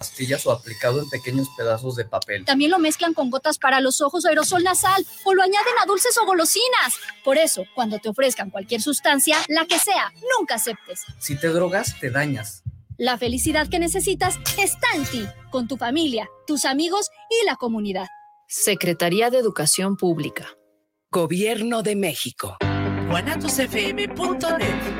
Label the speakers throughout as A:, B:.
A: pastillas o aplicado en pequeños pedazos de papel.
B: También lo mezclan con gotas para los ojos o aerosol nasal o lo añaden a dulces o golosinas. Por eso, cuando te ofrezcan cualquier sustancia, la que sea, nunca aceptes.
A: Si te drogas, te dañas.
B: La felicidad que necesitas está en ti, con tu familia, tus amigos y la comunidad.
C: Secretaría de Educación Pública.
D: Gobierno de México. guanatosfm.net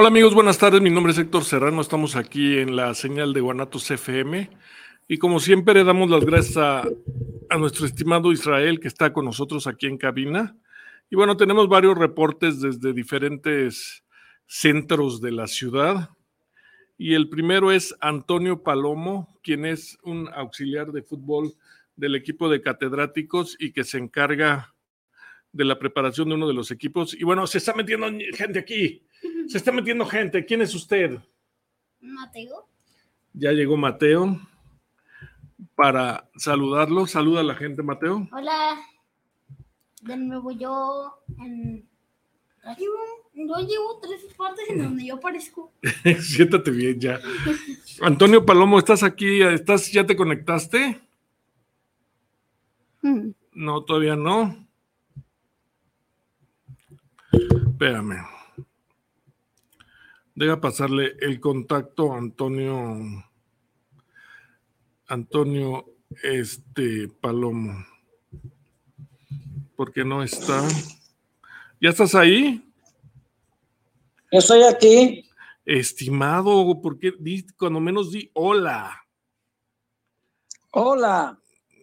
E: Hola amigos, buenas tardes. Mi nombre es Héctor Serrano. Estamos aquí en la señal de Guanatos FM. Y como siempre, damos las gracias a, nuestro estimado Israel que está con nosotros aquí en cabina. Y bueno, tenemos varios reportes desde diferentes centros de la ciudad. Y el primero es Antonio Palomo, quien es un auxiliar de fútbol del equipo de catedráticos y que se encarga de la preparación de uno de los equipos. Y bueno, se está metiendo gente aquí. Se está metiendo gente. ¿Quién es usted?
F: Mateo.
E: Ya llegó Mateo para saludarlo. Saluda a la gente, Mateo.
F: Hola. De nuevo yo en... Yo llevo tres partes en donde yo aparezco.
E: Siéntate bien ya. Antonio Palomo, ¿estás aquí? ¿Estás, ¿Ya te conectaste? Mm. No, todavía no. Espérame. Deja pasarle el contacto a Antonio. Antonio este Palomo. Porque no está. ¿Ya estás ahí?
G: Yo estoy aquí.
E: Estimado, porque cuando menos di hola.
G: Hola.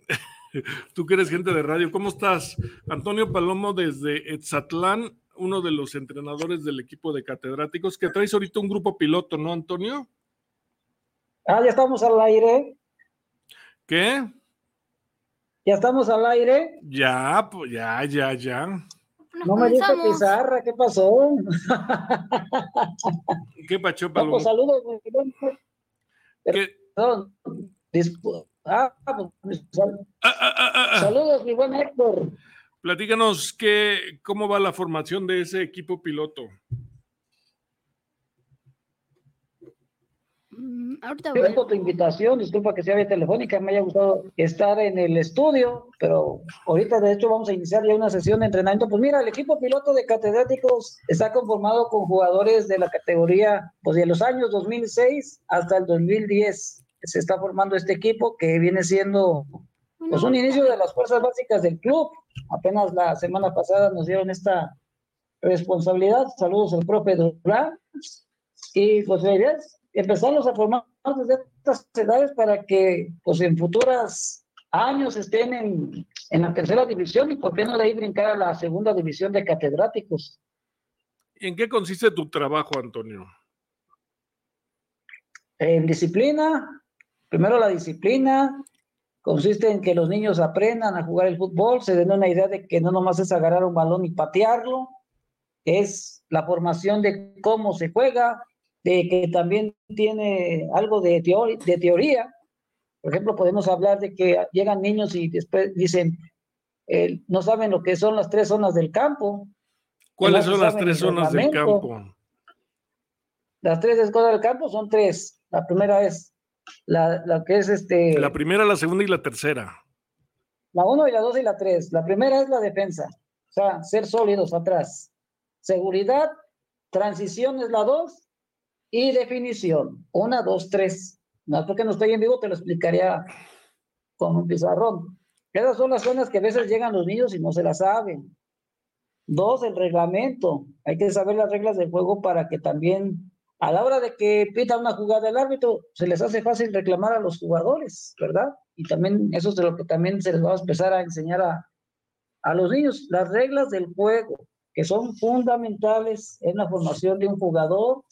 E: Tú que eres gente de radio, ¿cómo estás? Antonio Palomo desde Etzatlán, uno de los entrenadores del equipo de catedráticos, que traes ahorita un grupo piloto, ¿no, Antonio?
G: Ah, ya estamos al aire.
E: ¿Qué?
G: ¿Ya estamos al aire?
E: Ya, pues ya, ya, ya.
G: no me dice pizarra, ¿qué pasó?
E: ¿Qué pacho, Palomo?
G: pues saludos. ¿Qué? Perdón. Ah, pues, ah, ah, ah, saludos, mi buen Héctor.
E: Platícanos qué, cómo va la formación de ese equipo piloto.
G: Mm, ahorita voy. tu invitación, disculpa que sea vía telefónica, me haya gustado estar en el estudio, pero ahorita de hecho vamos a iniciar ya una sesión de entrenamiento. Pues mira, el equipo piloto de catedráticos está conformado con jugadores de la categoría, pues de los años 2006 hasta el 2010. Se está formando este equipo que viene siendo pues un inicio de las fuerzas básicas del club. Apenas la semana pasada nos dieron esta responsabilidad. Saludos al profe Durán. Y pues empezamos a formar desde estas edades para que pues en futuros años estén en, en la tercera división y por qué no de ahí brincar a la segunda división de catedráticos.
E: ¿En qué consiste tu trabajo, Antonio?
G: En disciplina, primero la disciplina, consiste en que los niños aprendan a jugar el fútbol, se den una idea de que no nomás es agarrar un balón y patearlo, es la formación de cómo se juega, de que también tiene algo de, de teoría. Por ejemplo, podemos hablar de que llegan niños y después dicen, eh, no saben lo que son las tres zonas del campo.
E: ¿Cuáles son las tres zonas del campo?
G: Las tres zonas del campo son tres. La primera es la, que es este.
E: La primera, la segunda y la tercera.
G: La uno y la dos y la tres. La primera es la defensa, o sea, ser sólidos atrás. Seguridad, transición es la dos y definición. Una, dos, tres. No porque no estoy en vivo, te lo explicaría con un pizarrón. Esas son las zonas que a veces llegan los niños y no se las saben. Dos, el reglamento. Hay que saber las reglas del juego para que también a la hora de que pita una jugada el árbitro, se les hace fácil reclamar a los jugadores, ¿verdad? Y también eso es de lo que también se les va a empezar a enseñar a, a los niños, las reglas del juego, que son fundamentales en la formación de un jugador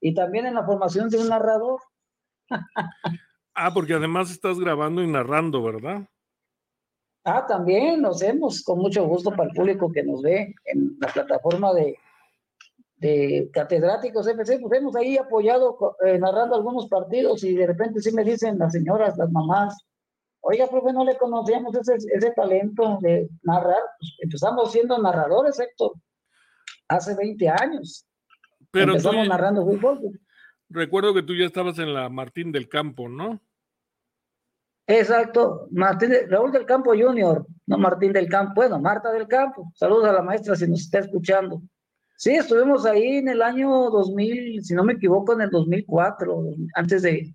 G: y también en la formación de un narrador.
E: ah, porque además estás grabando y narrando, ¿verdad?
G: Ah, también lo hacemos con mucho gusto para el público que nos ve en la plataforma de, de catedráticos FC, pues hemos ahí apoyado eh, narrando algunos partidos y de repente sí me dicen las señoras, las mamás, oiga, profe, no le conocíamos ese, ese talento de narrar, pues empezamos siendo narradores, Héctor, hace 20 años.
E: Pero
G: empezamos narrando fútbol. Pues.
E: Recuerdo que tú ya estabas en la Martín del Campo, ¿no?
G: Exacto, Martín, Raúl del Campo Junior, no Martín del Campo, bueno, Marta del Campo, saludos a la maestra si nos está escuchando. Sí, estuvimos ahí en el año 2000, si no me equivoco, en el 2004, antes de,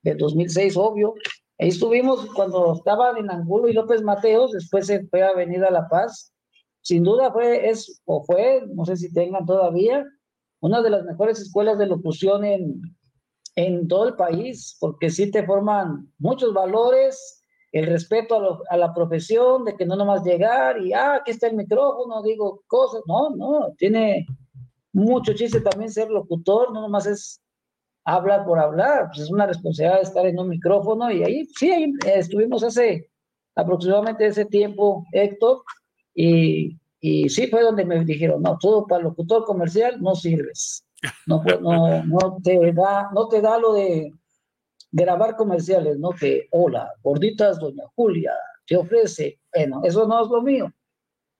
G: de 2006, obvio. Ahí estuvimos cuando estaban en Angulo y López Mateos, después se fue a Avenida La Paz. Sin duda fue, es, o fue, no sé si tengan todavía, una de las mejores escuelas de locución en, en todo el país, porque sí te forman muchos valores, el respeto a, la profesión, de que no nomás llegar y, ah, aquí está el micrófono, digo cosas, no, no, tiene mucho chiste también ser locutor, no nomás es hablar por hablar, pues es una responsabilidad estar en un micrófono y ahí, sí, ahí estuvimos hace aproximadamente ese tiempo, Héctor, y, y sí fue donde me dijeron, no, todo para locutor comercial no sirves, no, no, no, te da, no te da lo de grabar comerciales, ¿no? Que, hola, gorditas, doña Julia, te ofrece. Bueno, eso no es lo mío.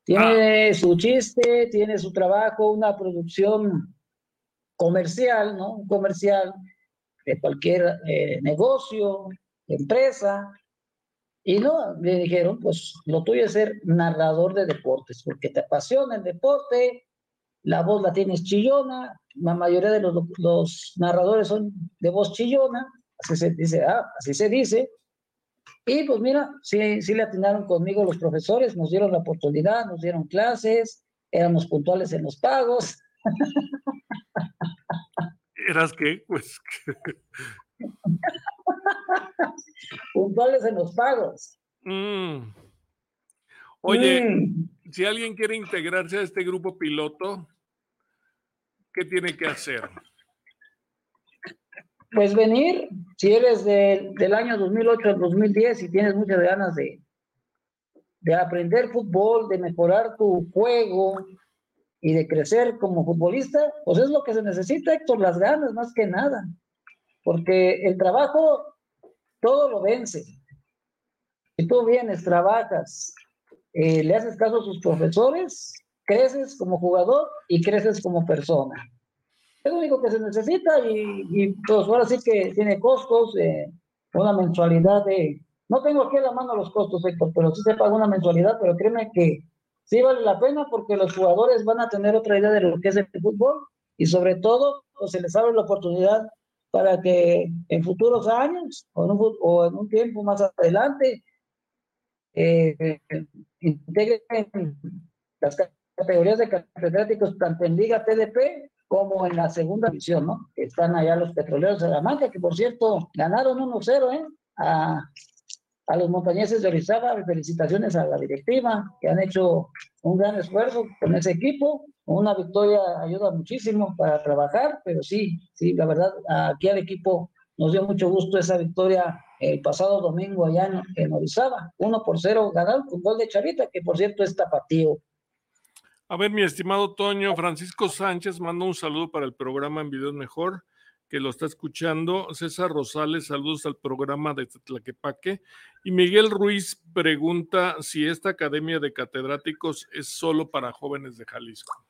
G: Tiene ah. su chiste, tiene su trabajo, una producción comercial, ¿no? Un comercial de cualquier eh, negocio, empresa. Y no, le dijeron, pues lo tuyo es ser narrador de deportes, porque te apasiona el deporte, la voz la tienes chillona, la mayoría de los, los narradores son de voz chillona, así se dice, ah, así se dice. Y pues mira, sí, sí le atinaron conmigo los profesores, nos dieron la oportunidad, nos dieron clases, éramos puntuales en los pagos.
E: ¿Eras qué? Pues.
G: puntuales en los pagos.
E: Mm. Oye, mm. si alguien quiere integrarse a este grupo piloto, ¿qué tiene que hacer?
G: Pues venir, si eres del año 2008 al 2010 y tienes muchas ganas de, de aprender fútbol, de mejorar tu juego y de crecer como futbolista, pues es lo que se necesita, Héctor, las ganas más que nada. Porque el trabajo todo lo vence. Si tú vienes, trabajas, eh, le haces caso a sus profesores, creces como jugador y creces como persona. Es lo único que se necesita y, pues ahora sí que tiene costos, eh, una mensualidad de... No tengo aquí a la mano los costos, Héctor, pero sí se paga una mensualidad, pero créeme que sí vale la pena porque los jugadores van a tener otra idea de lo que es el fútbol y sobre todo pues, se les abre la oportunidad para que en futuros años o en un, o en un tiempo más adelante eh, integren las categorías de catedráticos tanto en Liga TDP como en la segunda división, ¿no? Están allá los petroleros de la Mancha, que por cierto ganaron 1-0, ¿eh? A, a, los montañeses de Orizaba, felicitaciones a la directiva, que han hecho un gran esfuerzo con ese equipo. Una victoria ayuda muchísimo para trabajar, pero sí, sí, la verdad, aquí al equipo nos dio mucho gusto esa victoria el pasado domingo allá en, en Orizaba, 1 por 0 ganaron con gol de Charita, que por cierto es tapatío.
E: A ver, mi estimado Toño, Francisco Sánchez manda un saludo para el programa En Videos Mejor, que lo está escuchando. César Rosales, saludos al programa de Tlaquepaque. Y Miguel Ruiz pregunta si esta academia de catedráticos es solo para jóvenes de Jalisco.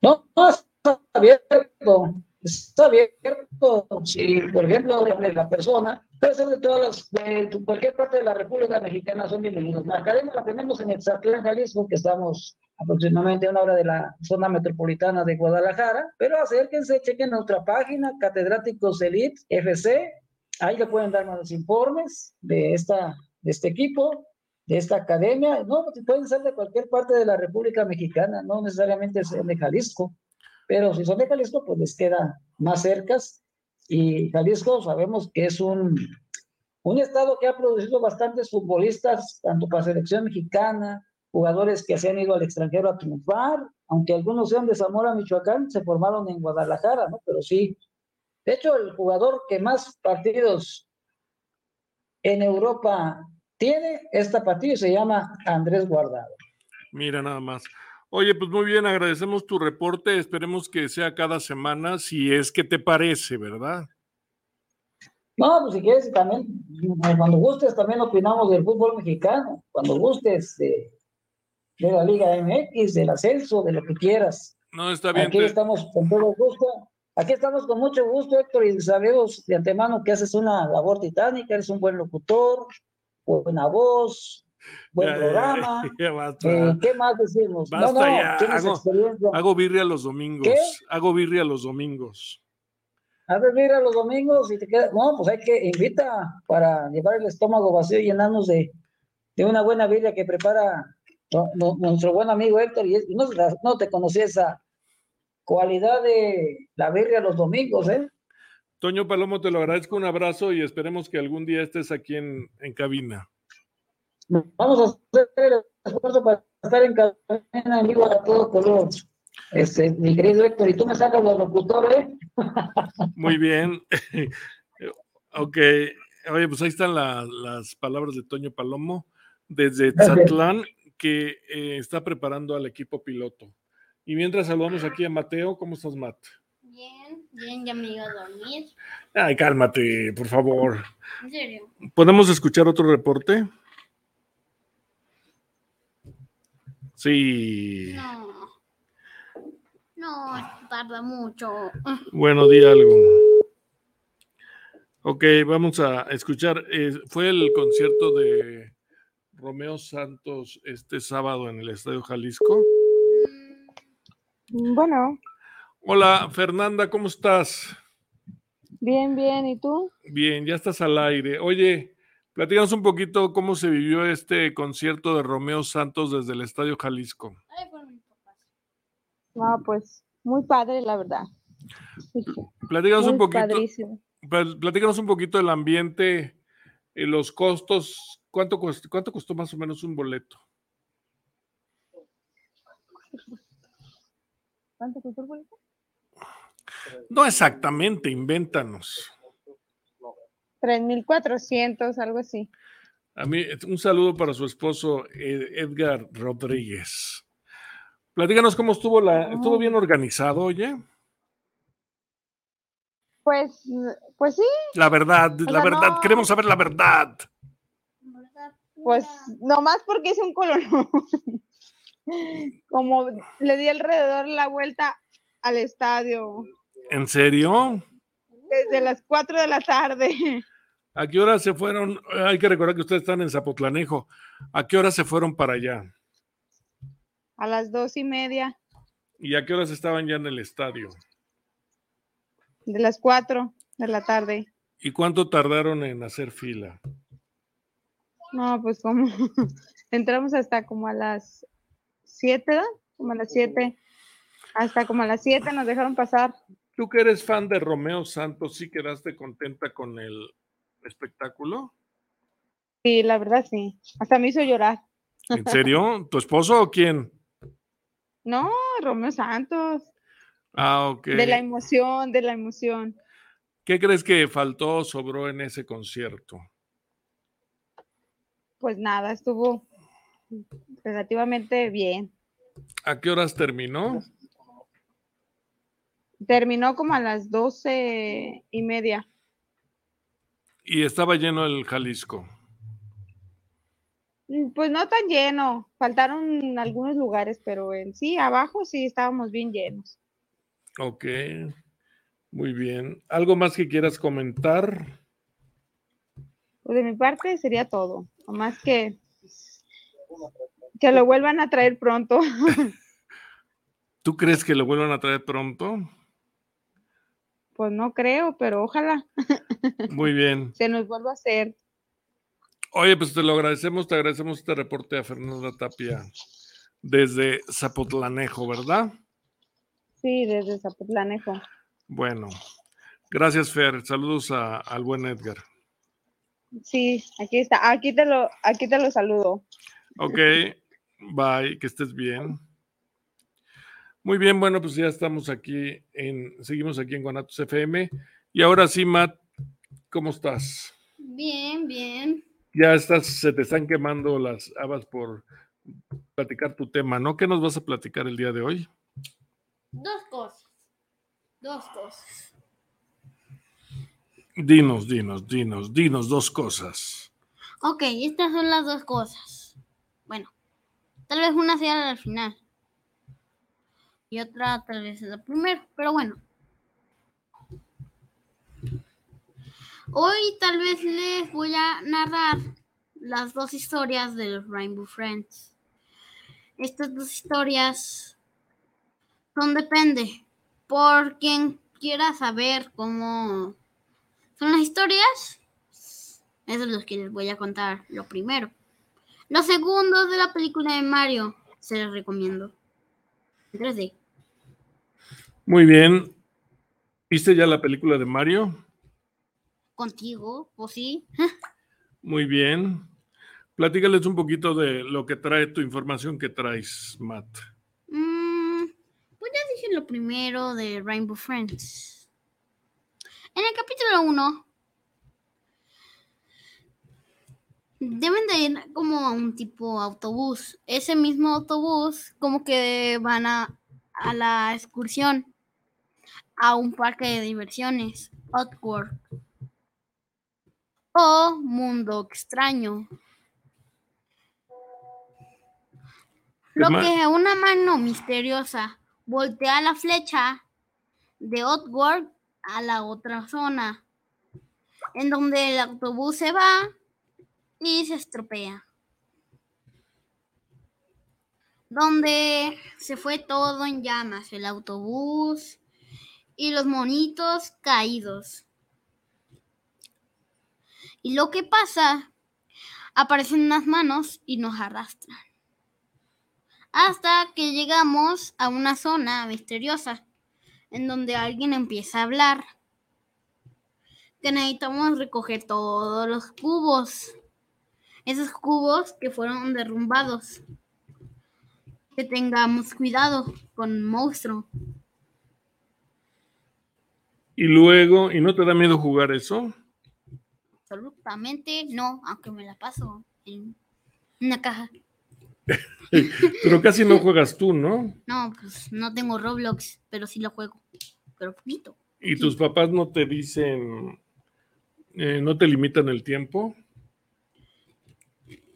G: No, está abierto. Está abierto. Si, por ejemplo, la persona Ser de todas las, de cualquier parte de la República Mexicana, son bienvenidos. La academia la tenemos en Exatlán, Jalisco, que estamos aproximadamente a una hora de la zona metropolitana de Guadalajara, pero acérquense, chequen nuestra página, Catedráticos Elite FC, ahí le pueden dar más informes de, esta, de este equipo, de esta academia, no, pueden ser de cualquier parte de la República Mexicana, no necesariamente es de Jalisco. pero si son de Jalisco, pues les queda más cercas. Y Jalisco sabemos que es un, un estado que ha producido bastantes futbolistas, tanto para selección mexicana, jugadores que se han ido al extranjero a triunfar, aunque algunos sean de Zamora, Michoacán, se formaron en Guadalajara, ¿no? Pero sí. De hecho, el jugador que más partidos en Europa tiene esta partido se llama Andrés Guardado.
E: Mira nada más. Oye, pues muy bien, agradecemos tu reporte. Esperemos que sea cada semana, si es que te parece, ¿verdad?
G: No, pues si quieres, también, cuando gustes, también opinamos del fútbol mexicano. Cuando gustes de, de la Liga MX, del ascenso, de lo que quieras.
E: No, está bien.
G: Aquí
E: te-
G: estamos con todo gusto. Aquí estamos con mucho gusto, Héctor, y sabemos de antemano que haces una labor titánica, eres un buen locutor, buena voz, buen
E: Ya,
G: programa.
E: ya.
G: Eh, ¿Qué más decimos?
E: Basta
G: no, no, tienes
E: hago-
G: experiencia.
E: Hago birria los domingos.
G: ¿Qué?
E: Hago birria los domingos.
G: A ver, mira los domingos y te queda. No, pues hay que invita para llevar el estómago vacío y llenarnos de, de una buena birria que prepara no- no- nuestro buen amigo Héctor. Y no, no te conocí esa cualidad de la birria los domingos, ¿eh?
E: Toño Palomo, te lo agradezco. Un abrazo y esperemos que algún día estés aquí en, en cabina.
G: Vamos a hacer el esfuerzo para estar en cadena en vivo a todo color. Este, mi querido Héctor, y tú me sacas los locutores, ¿eh?
E: Muy bien. ok. Oye, pues ahí están la- las palabras de Toño Palomo desde. Tzatlán, que eh, está preparando al equipo piloto. Y mientras saludamos aquí a Mateo, ¿cómo estás, Matt?
F: Bien, bien, ya me iba a dormir.
E: Ay, cálmate, por favor.
F: En serio.
E: ¿Podemos escuchar otro reporte? Sí.
F: No. No, tarda mucho.
E: Bueno, di algo. Ok, vamos a escuchar. eh, fue el concierto de Romeo Santos este sábado en el Estadio Jalisco.
H: Bueno,
E: Hola, Fernanda, ¿cómo estás?
H: bien, bien. ¿Y tú?
E: Bien, ya estás al aire. Oye, platícanos un poquito cómo se vivió este concierto de Romeo Santos desde el Estadio Jalisco.
H: No, pues muy padre, la verdad.
E: Platícanos un poquito.
H: padrísimo.
E: Platícanos un poquito del ambiente, eh, los costos. ¿Cuánto costó, ¿Cuánto costó más o menos un boleto?
H: ¿Cuánto costó el boleto?
E: No exactamente, invéntanos.
H: 3,400, algo así.
E: A mí, un saludo para su esposo Ed- Edgar Rodríguez. Platícanos cómo estuvo la, estuvo bien organizado, oye.
H: Pues, pues sí,
E: La verdad, la
H: sea,
E: verdad,
H: no.
E: queremos saber la verdad.
H: Pues nomás porque hice un color. Como le di alrededor la vuelta al estadio
E: ¿En serio?
H: Desde las 4 de la tarde.
E: ¿A qué hora se fueron? Hay que recordar que ustedes están en Zapotlanejo. ¿A qué hora se fueron para allá?
H: A las dos y media,
E: ¿Y a qué horas estaban ya en el estadio?
H: de las 4 de la tarde.
E: ¿Y cuánto tardaron en hacer fila?
H: No, pues como entramos hasta como a las 7, ¿verdad? Como a las 7. Hasta como a las 7 nos dejaron pasar.
E: Tú que eres fan de Romeo Santos, ¿sí quedaste contenta con el espectáculo?
H: Sí, la verdad sí. Hasta me hizo llorar.
E: ¿En serio? ¿Tu esposo o quién?
H: No, Romeo Santos.
E: Ah, ok.
H: De la emoción, de la emoción.
E: ¿Qué crees que faltó o sobró en ese concierto?
H: Pues nada, estuvo relativamente bien.
E: ¿A qué horas terminó?
H: Terminó como a las doce y media.
E: Y estaba lleno el Jalisco.
H: Mm, Pues no tan lleno, faltaron algunos lugares, pero en sí, abajo sí estábamos bien llenos.
E: Ok. Muy bien. ¿Algo más que quieras comentar?
H: Pues de mi parte sería todo, más que que lo vuelvan a traer pronto.
E: ¿Tú crees que lo vuelvan a traer pronto?
H: Pues no creo, pero ojalá
E: Muy bien.
H: se nos vuelva a hacer.
E: Oye, pues te lo agradecemos, te agradecemos este reporte a Fernanda Tapia desde Zapotlanejo, ¿verdad?
H: Sí, desde Zapotlanejo.
E: Bueno, gracias Fer. Saludos a- al buen Edgar.
H: Sí, aquí está. Aquí te lo, aquí te lo saludo.
E: Ok, bye, que estés bien. Muy bien, bueno, pues ya estamos aquí en, seguimos aquí en Guanatos FM. Y ahora sí, Matt, ¿cómo estás?
F: Bien, bien.
E: Ya estás, se te están quemando las habas por platicar tu tema, ¿no? ¿Qué nos vas a platicar el día de hoy?
F: Dos cosas. Dos cosas.
E: Dinos, dinos, dinos, dinos dos cosas.
F: Ok, estas son las dos cosas. Bueno, tal vez una sea al final. Y otra tal vez es la primera. Pero bueno. Hoy tal vez les voy a narrar las dos historias de los Rainbow Friends. Estas dos historias son depende. Por quien quiera saber cómo son las historias, eso es lo que les voy a contar, lo primero. Lo segundo de la película de Mario, se los recomiendo. En 3D.
E: Muy bien. ¿Viste ya la película de Mario?
F: Contigo, ¿o sí?
E: Muy bien. Platícales un poquito de lo que trae tu información que traes, Matt.
F: Mm, pues ya dije lo primero de Rainbow Friends. En el capítulo 1 deben de ir como a un tipo autobús. Ese mismo autobús como que van a, a la excursión a un parque de diversiones, Outward. O Mundo Extraño. Lo que una mano misteriosa voltea la flecha de Outward a la otra zona, en donde el autobús se va y se estropea. Donde se fue todo en llamas, el autobús y los monitos caídos. Y lo que pasa, aparecen unas manos y nos arrastran hasta que llegamos a una zona misteriosa en donde alguien empieza a hablar. Que necesitamos recoger todos los cubos. Esos cubos que fueron derrumbados. Que tengamos cuidado con monstruo.
E: Y luego, ¿y no te da miedo jugar eso?
F: Absolutamente no, aunque me la paso en una caja.
E: Pero casi no juegas tú, ¿no?
F: No, pues no tengo Roblox, pero sí lo juego. Pero poquito.
E: Y tus papás no te dicen, eh, no te limitan el tiempo.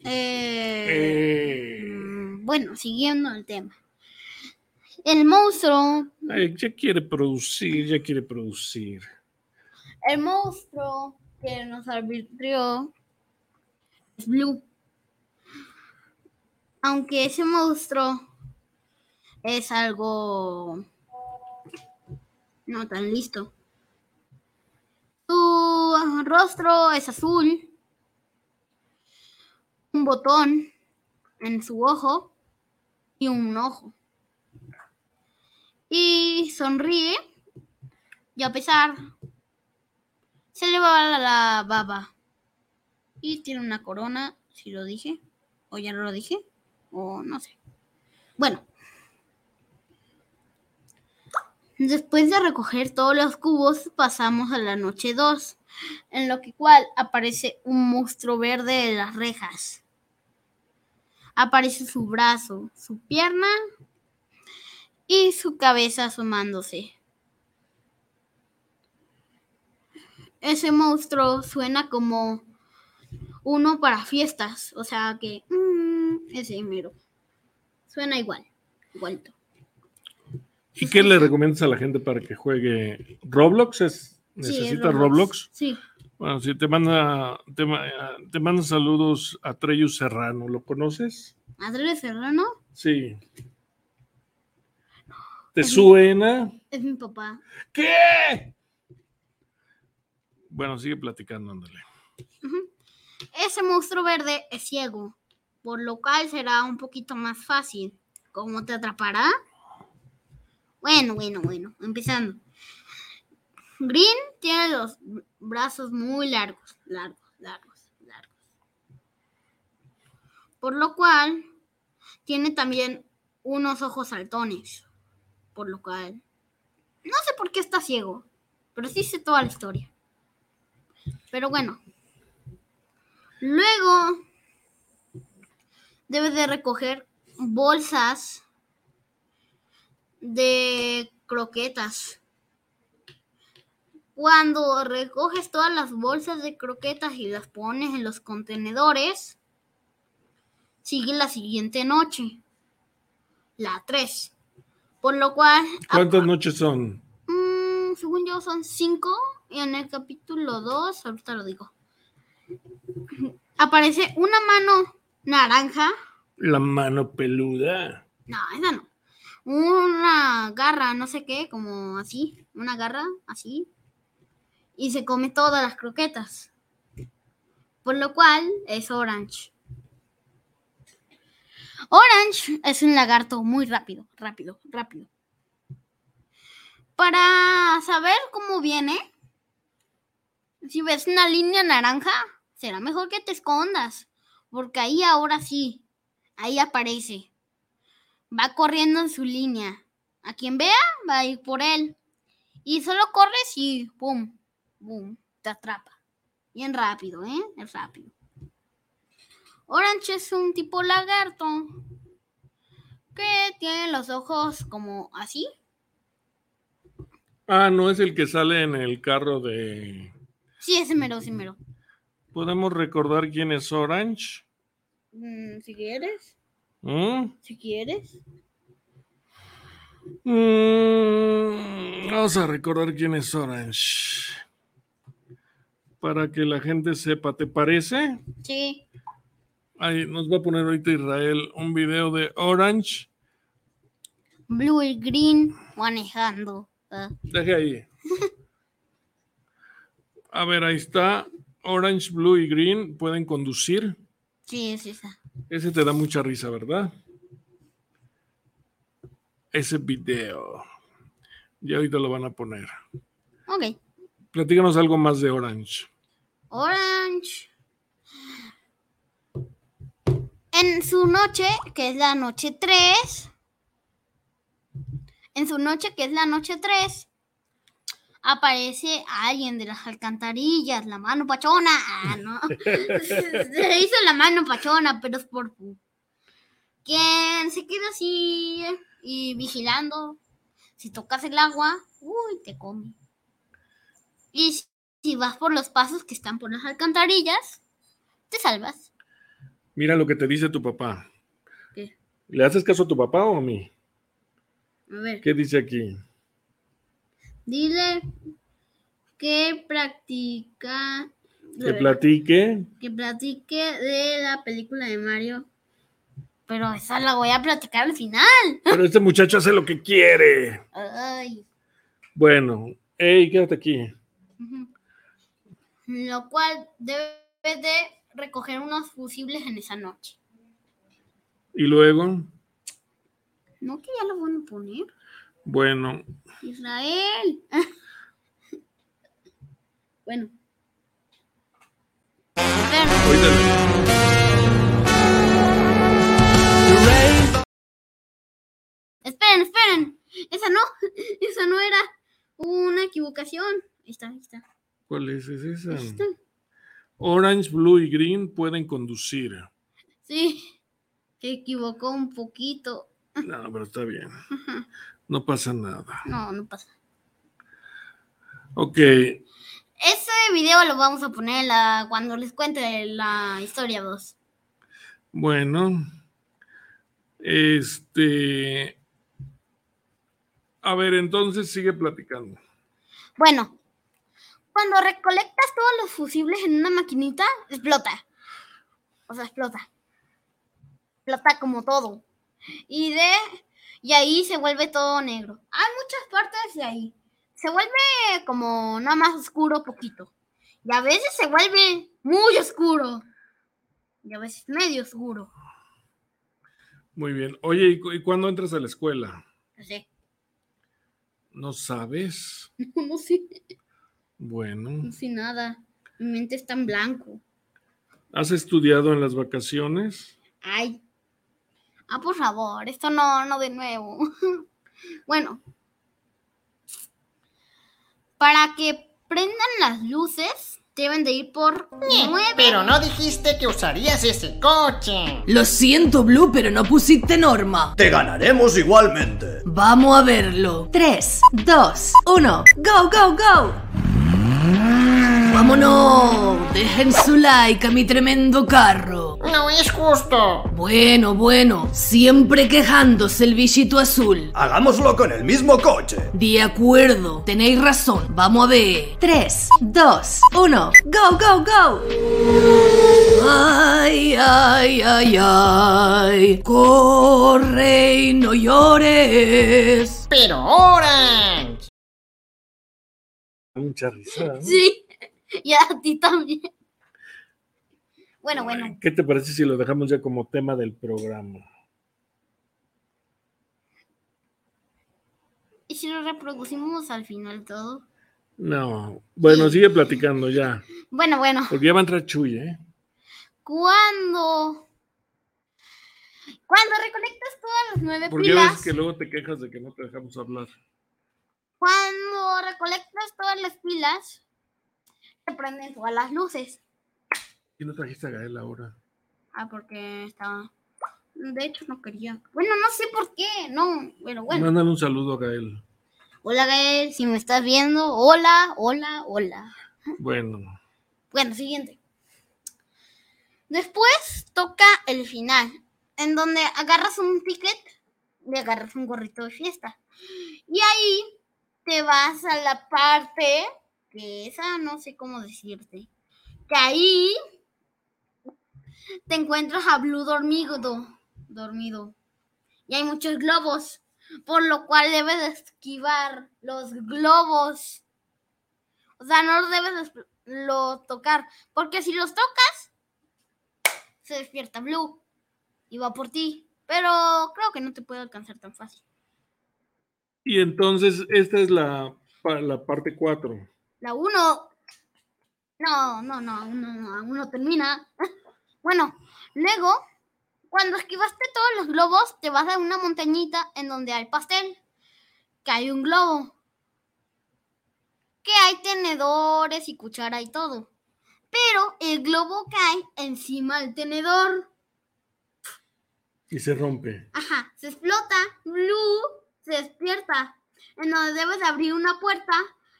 F: Eh,
E: Eh,
F: mm, bueno, siguiendo el tema. El monstruo,
E: ay, ya quiere producir, ya quiere producir.
F: el monstruo que nos arbitrió es Blue. Aunque ese monstruo es algo no tan listo. Su rostro es azul. Un botón en su ojo y un ojo. Y sonríe. Y a pesar, se le va la, baba. Y tiene una corona, si lo dije. O ya no lo dije. O no sé. Bueno. Después de recoger todos los cubos, pasamos a la noche 2, en lo que cual aparece un monstruo verde de las rejas. Aparece su brazo, su pierna y su cabeza asomándose. Ese monstruo suena como uno para fiestas, o sea que mm, ese mero. Suena igual, igualito.
E: ¿Y qué le recomiendas a la gente para que juegue Roblox? ¿Es,
F: Sí,
E: ¿Necesita
F: Roblox.
E: Roblox?
F: Sí.
E: Bueno, si te manda, te, te manda saludos a Treyus Serrano, ¿lo conoces?
F: Andrés Serrano
E: Sí. ¿Te suena?
F: es mi papá.
E: ¿Qué? Bueno, sigue platicando, ándale.
F: Ese monstruo verde es ciego, por lo cual será un poquito más fácil. ¿Cómo te atrapará? Bueno, bueno, bueno, empezando. Green tiene los brazos muy largos, largos, largos, largos. Por lo cual tiene también unos ojos saltones. Por lo cual no sé por qué está ciego, pero sí sé toda la historia. Pero bueno. Luego debe de recoger bolsas de croquetas. Cuando recoges todas las bolsas de croquetas y las pones en los contenedores, sigue la siguiente noche, la 3. Por lo cual...
E: ¿Cuántas noches son?
F: Mm, según yo son 5 y en el capítulo 2, ahorita lo digo, aparece una mano naranja.
E: La mano peluda.
F: No, esa no. Una garra, no sé qué, como así, una garra así. Y se come todas las croquetas. Por lo cual es Orange. Orange es un lagarto muy rápido, rápido, rápido. Para saber cómo viene, si ves una línea naranja, será mejor que te escondas, porque ahí ahora sí, ahí aparece. Va corriendo en su línea. A quien vea, va a ir por él. Y solo corres y ¡pum! ¡pum! Te atrapa. Bien rápido, ¿eh? Es rápido. Orange es un tipo lagarto que tiene los ojos como así.
E: Ah, no es el que sale en el carro de.
F: Sí, ese mero, ese mero.
E: ¿Podemos recordar quién es Orange?
F: Mm, si quieres,
E: ¿Mm?
F: si quieres.
E: Mm, vamos a recordar quién es Orange. Para que la gente sepa, ¿te parece?
F: Sí.
E: Ahí nos va a poner ahorita Israel un video de Orange.
F: Blue y green manejando. Ah,
E: Deje ahí. A ver, ahí está. Orange, Blue y Green pueden conducir.
F: sí, es esa.
E: Ese te da mucha risa, ¿verdad? Ese video. Ya ahorita lo van a poner.
F: Ok.
E: Platícanos algo más de Orange.
F: Orange. En su noche, que es la noche 3. En su noche, que es la noche 3. Aparece alguien de las alcantarillas, la mano pachona. Ah, no. Se hizo la mano pachona, pero es por. Quien se queda así y vigilando. Si tocas el agua, uy, te come. Y si- si vas por los pasos que están por las alcantarillas, te salvas.
E: Mira lo que te dice tu papá.
F: ¿Qué?
E: ¿Le haces caso a tu papá o a mí?
F: A ver,
E: ¿Qué dice aquí?
F: dile que practica.
E: Que platique.
F: que platique de la película de Mario. Pero esa la voy a platicar al final.
E: Pero este muchacho hace lo que quiere.
F: Ay.
E: Bueno, hey, quédate aquí.
F: Lo cual debe de recoger unos fusibles en esa noche.
E: Y luego,
F: ¿No que ya lo van a poner?
E: bueno,
F: Israel. bueno. Esperen, esperen. Esa no, esa no era una equivocación. Ahí está, ahí está.
E: ¿Cuál es? ¿Es esa?
F: ahí está.
E: Orange, Blue y Green pueden conducir.
F: Sí, se equivocó un poquito.
E: No, pero está bien. No pasa nada.
F: No, no pasa.
E: Ok,
F: Ese video lo vamos a poner la, cuando les cuente la historia 2.
E: bueno. Este. A ver, entonces sigue platicando.
F: Bueno, cuando recolectas todos los fusibles en una maquinita, explota. O sea, explota. Explota como todo. Y de y ahí se vuelve todo negro. Hay muchas partes de ahí. Se vuelve como nada más oscuro poquito. Y a veces se vuelve muy oscuro. Y a veces medio oscuro.
E: Muy bien. Oye, ¿y, cu- y cuándo entras a la escuela?
F: No sé.
E: ¿No sabes?
F: No, no sé,
E: Bueno.
F: no sé nada. Mi mente está en blanco.
E: ¿Has estudiado en las vacaciones?
F: Ay. Ah, por favor, esto no, no de nuevo. bueno. Para que prendan las luces, deben de ir por nueve.
I: Pero no dijiste que usarías ese coche.
J: Lo siento, Blue, pero no pusiste norma.
K: Te ganaremos igualmente.
J: Vamos a verlo. 3, 2, 1. ¡Go, go, go! ¡Vámonos! Dejen su like a mi tremendo carro.
I: No es justo.
J: Bueno, bueno, siempre quejándose el bichito azul.
K: Hagámoslo con el mismo coche.
J: De acuerdo, tenéis razón. Vamos a ver. 3, 2, 1. ¡Go, go, go! Ay, ay, ay, ay. Corre y no llores.
I: Pero Orange.
E: Mucha risa. ¿no?
F: Sí, y a ti también. Bueno, bueno.
E: ¿Qué te parece si lo dejamos ya como tema del programa?
F: ¿Y si lo reproducimos al final todo?
E: No. Bueno, sigue platicando ya.
F: Bueno, bueno.
E: Porque ya va a entrar Chuy, ¿eh?
F: Cuando. Cuando recolectas todas las nueve
E: Porque
F: pilas.
E: ves que luego te quejas de que no te dejamos hablar.
F: Cuando recolectas todas las pilas, te prenden todas las luces.
E: ¿Y no trajiste a Gael ahora?
F: Ah, porque estaba. De hecho, no quería. Bueno, no sé por qué. No, pero bueno.
E: Mándale un saludo a Gael.
F: Hola, Gael, si me estás viendo. Hola, hola, hola.
E: Bueno,
F: Bueno, siguiente. Después toca el final, en donde agarras un ticket y agarras un gorrito de fiesta. Y ahí te vas a la parte que esa no sé cómo decirte. Que ahí te encuentras a Blue dormido, dormido. Y hay muchos globos, por lo cual debes de esquivar los globos. O sea, no los debes de lo tocar, porque si los tocas, se despierta Blue y va por ti. Pero creo que no te puede alcanzar tan fácil.
E: y entonces esta es la, la parte 4.
F: La 1. No, no, no, aún no, aún no termina. Bueno, luego, cuando esquivaste todos los globos, te vas a una montañita en donde hay pastel. Que hay un globo. Que hay tenedores y cuchara y todo. Pero el globo cae encima del tenedor.
E: Y se rompe.
F: Ajá, se explota. Blue se despierta. En donde debes de abrir una puerta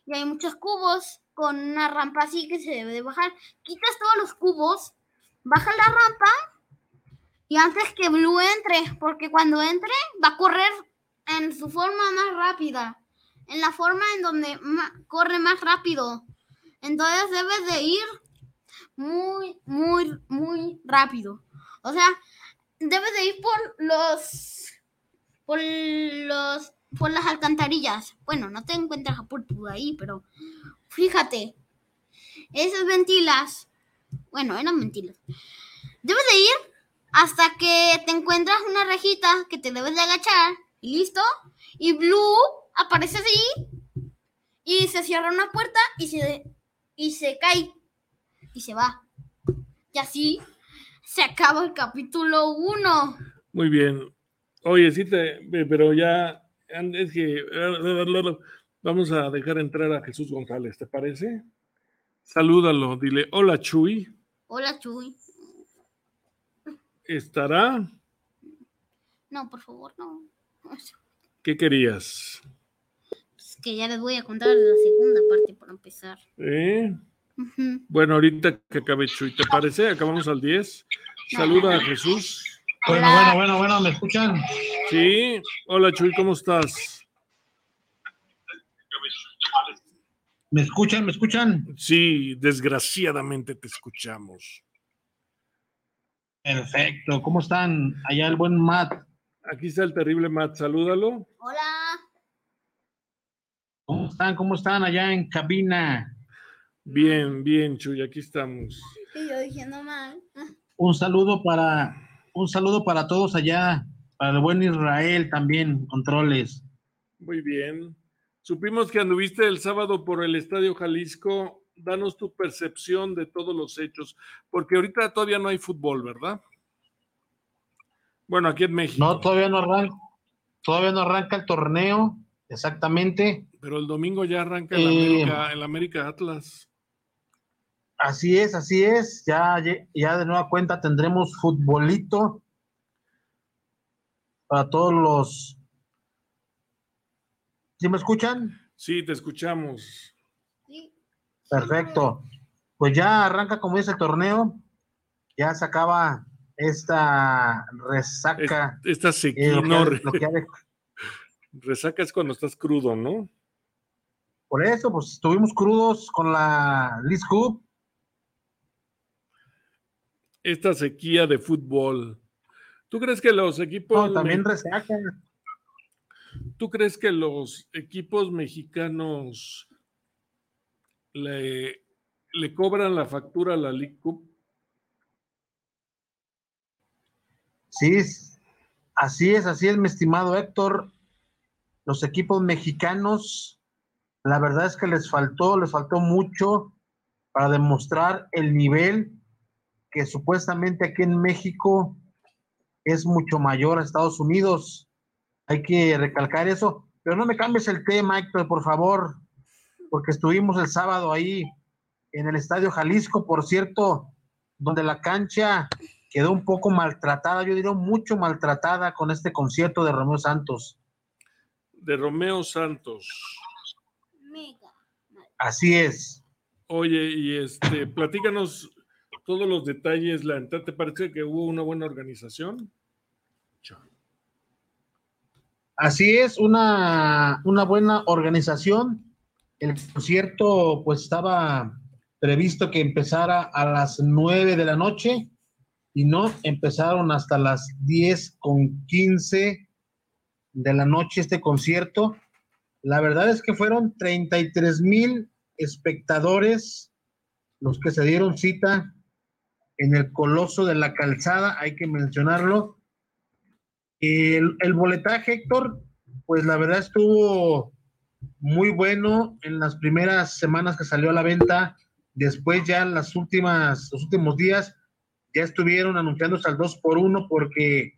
F: y hay muchos cubos con una rampa así que se debe de bajar. Quitas todos los cubos, baja la rampa y antes que Blue entre, porque cuando entre va a correr en su forma más rápida, en la forma en donde corre más rápido. Entonces debes de ir muy, muy, muy rápido. O sea, debes de ir por los por los por las alcantarillas. Bueno, no te encuentras a Purpur ahí, pero fíjate. Esas ventilas, bueno, eran ventilas. Debes de ir hasta que te encuentras una rejita que te debes de agachar y listo. Y Blue aparece así y se cierra una puerta y se y se cae y se va. Y así se acaba el capítulo 1.
E: Muy bien. Oye, sí te, pero ya, es que vamos a dejar entrar a Jesús González, ¿te parece? Salúdalo, dile, hola Chuy,
F: Hola, Chuy.
E: ¿estará?
F: No, por favor, no.
E: ¿Qué querías?
F: Es que ya les voy a contar la segunda parte para empezar.
E: ¿Eh? Bueno, ahorita que acabe Chuy, ¿te parece? Acabamos al 10. Saluda a Jesús.
L: Bueno, bueno, bueno, bueno, ¿me escuchan?
E: Sí, hola Chuy, ¿cómo estás?
L: ¿Me escuchan? ¿Me escuchan?
E: Sí, desgraciadamente te escuchamos.
L: Perfecto. ¿Cómo están? Allá el buen Matt.
E: Aquí está el terrible Matt, salúdalo.
F: Hola.
L: ¿Cómo están? ¿Cómo están allá en cabina?
E: Bien, bien, Chuy, aquí estamos.
F: Y yo diciendo mal.
L: Un saludo para un saludo para todos allá, para el buen Israel también, controles.
E: Muy bien. Supimos que anduviste el sábado por el Estadio Jalisco. Danos tu percepción de todos los hechos, porque ahorita todavía no hay fútbol, ¿verdad? Bueno, aquí en México.
L: No, todavía no arranca, todavía no arranca el torneo, exactamente.
E: Pero el domingo ya arranca el,
L: Eh,
E: América, el América Atlas.
L: Así es, así es. Ya, ya de nueva cuenta tendremos futbolito para todos los. ¿Sí me escuchan?
E: Sí, te escuchamos.
L: Perfecto. Pues ya arranca como dice el torneo. Ya se acaba esta resaca.
E: Esta
L: eh,
E: sequía,
L: lo que
E: no,
L: ha-
E: re-
L: lo que ha de-
E: resaca es cuando estás crudo, ¿no?
L: por eso, pues estuvimos crudos con la Liz Cup.
E: Esta sequía de fútbol. ¿Tú crees que los equipos...
L: No, también resaca.
E: ¿Tú crees que los equipos mexicanos le, le cobran la factura a la League Cup?
L: Sí, así es, así es, mi estimado Héctor. Los equipos mexicanos, la verdad es que les faltó, les faltó mucho para demostrar el nivel que supuestamente aquí en México es mucho mayor a Estados Unidos. Hay que recalcar eso. Pero no me cambies el tema, Héctor, por favor, porque estuvimos el sábado ahí en el Estadio Jalisco, por cierto, donde la cancha quedó un poco maltratada, yo diría mucho maltratada con este concierto de Romeo Santos.
E: De Romeo Santos.
L: Así es.
E: Oye, y este, platícanos todos los detalles. La ¿te parece que hubo una buena organización?
L: Así es, una, una buena organización. El concierto pues estaba previsto que empezara a las 9 de la noche y no, empezaron hasta las 10 con 15 de la noche este concierto. La verdad es que fueron 33 mil espectadores los que se dieron cita en el Coloso de la Calzada, hay que mencionarlo. El, el boletaje, Héctor, pues la verdad estuvo muy bueno en las primeras semanas que salió a la venta. Después ya en las últimas, los últimos días ya estuvieron anunciándose al 2 por 1 porque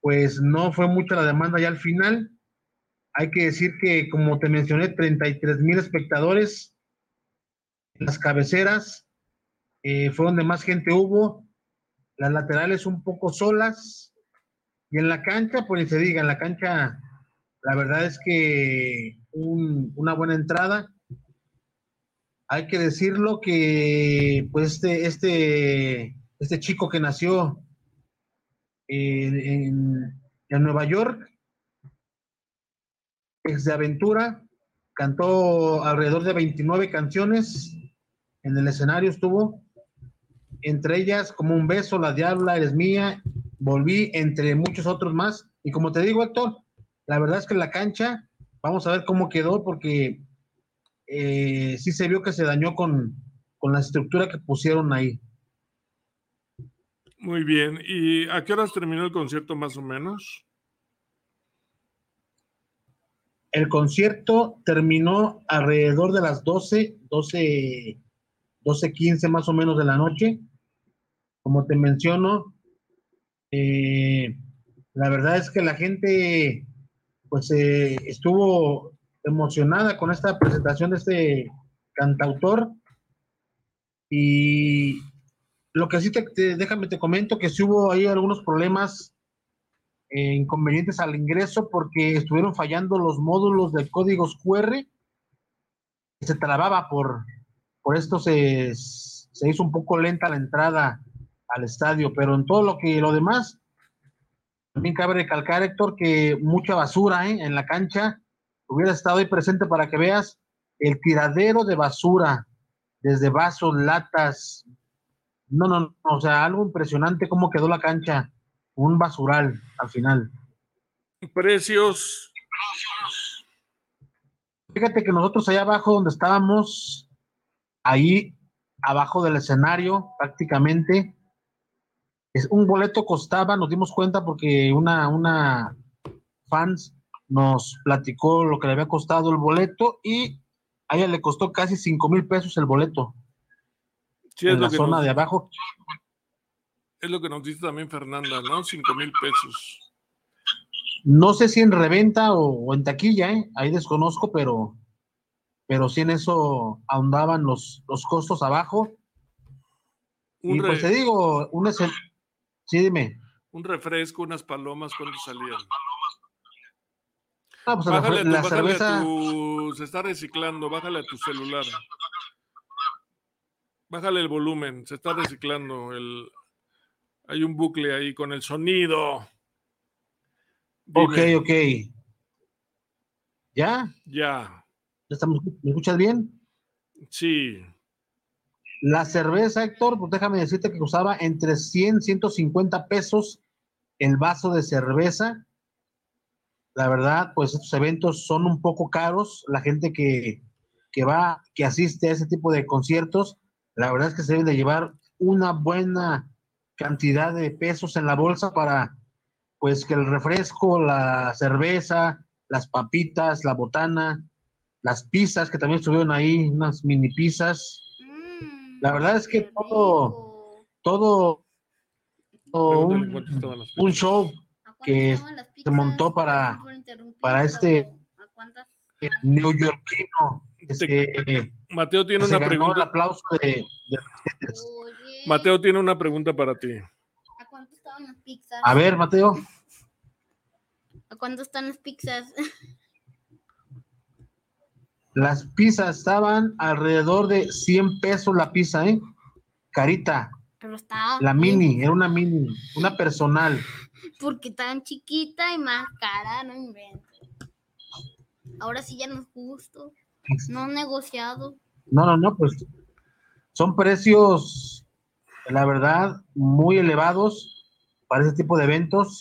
L: pues no fue mucha la demanda ya al final. Hay que decir que, como te mencioné, 33 mil espectadores en las cabeceras eh, fue donde más gente hubo. Las laterales un poco solas. Y en la cancha, pues ni se diga, en la cancha, la verdad es que un- una buena entrada. Hay que decirlo que, pues, este, este, este chico que nació en, en- en Nueva York, ex de aventura, cantó alrededor de 29 canciones en el escenario estuvo, entre ellas como un beso, la diabla, eres mía, volví, entre muchos otros más. Y como te digo, Héctor, la verdad es que la cancha, vamos a ver cómo quedó, porque eh, sí se vio que se dañó con, con la estructura que pusieron ahí.
E: Muy bien. ¿Y a qué horas terminó el concierto más o menos?
L: El concierto terminó alrededor de las 12, 12, 12, 15 más o menos de la noche. Como te menciono, eh, la verdad es que la gente pues eh, estuvo emocionada con esta presentación de este cantautor. Y lo que sí te, te- déjame te comento que sí hubo ahí algunos problemas eh, inconvenientes al ingreso porque estuvieron fallando los módulos de códigos QR se trababa por por esto se, se hizo un poco lenta la entrada al estadio pero en todo lo que lo demás también cabe recalcar, Héctor, que mucha basura ¿eh? en la cancha. Hubiera estado ahí presente para que veas el tiradero de basura, desde vasos, latas. No, no, no, o sea, algo impresionante cómo quedó la cancha. Un basural al final.
E: Precios.
L: Fíjate que nosotros allá abajo donde estábamos, ahí abajo del escenario, prácticamente, es, un boleto costaba, nos dimos cuenta porque una, una fans nos platicó lo que le había costado el boleto y a ella le costó casi 5 mil pesos el boleto.
E: Sí, es
L: en
E: lo
L: la
E: que
L: zona
E: nos-
L: de abajo.
E: Es lo que nos dice también Fernanda, ¿no? Cinco mil pesos.
L: No sé si en reventa o, o en taquilla, ¿eh? ahí desconozco, pero, pero sí en eso ahondaban los, los costos abajo.
E: Un
L: y pues te digo, un escen- sí, dime.
E: Un refresco, unas palomas, ¿cuánto salían?
L: Ah, pues
E: Bájale, a tu,
L: la
E: bájale a
L: cerveza,
E: tu- Se está reciclando, bájale a tu celular. Bájale el volumen, se está reciclando. El... Hay un bucle ahí con el sonido.
L: ok,
E: Dime.
L: ok. ¿Ya?
E: Ya,
L: ¿Ya estamos, ¿Me escuchas bien?
E: sí.
L: La cerveza, Héctor, pues déjame decirte que costaba entre 100, 150 pesos el vaso de cerveza. La verdad, pues estos eventos son un poco caros. La gente que, que va, que asiste a ese tipo de conciertos, la verdad es que se deben de llevar una buena cantidad de pesos en la bolsa para, pues, que el refresco, la cerveza, las papitas, la botana, las pizzas que también estuvieron ahí, unas mini pizzas. La verdad es que todo, todo, todo un,
E: cuánto estaban las
L: un show que se montó para, para este neoyorquino este,
E: Mateo tiene una
L: ganó el
E: pregunta.
L: aplauso de, de-
E: Mateo tiene una pregunta para ti.
F: ¿A cuánto estaban las pizzas?
L: A ver, Mateo.
F: ¿A cuánto están las pizzas?
L: Las pizzas estaban alrededor de 100 pesos la pizza, ¿eh? Carita,
F: Pero estaba
L: la
F: bien,
L: mini, era una mini, una personal.
F: Porque tan chiquita y más cara, no inventes. Ahora sí ya no es justo. No negociado.
L: No, no, no, pues son precios, la verdad, muy elevados para ese tipo de eventos,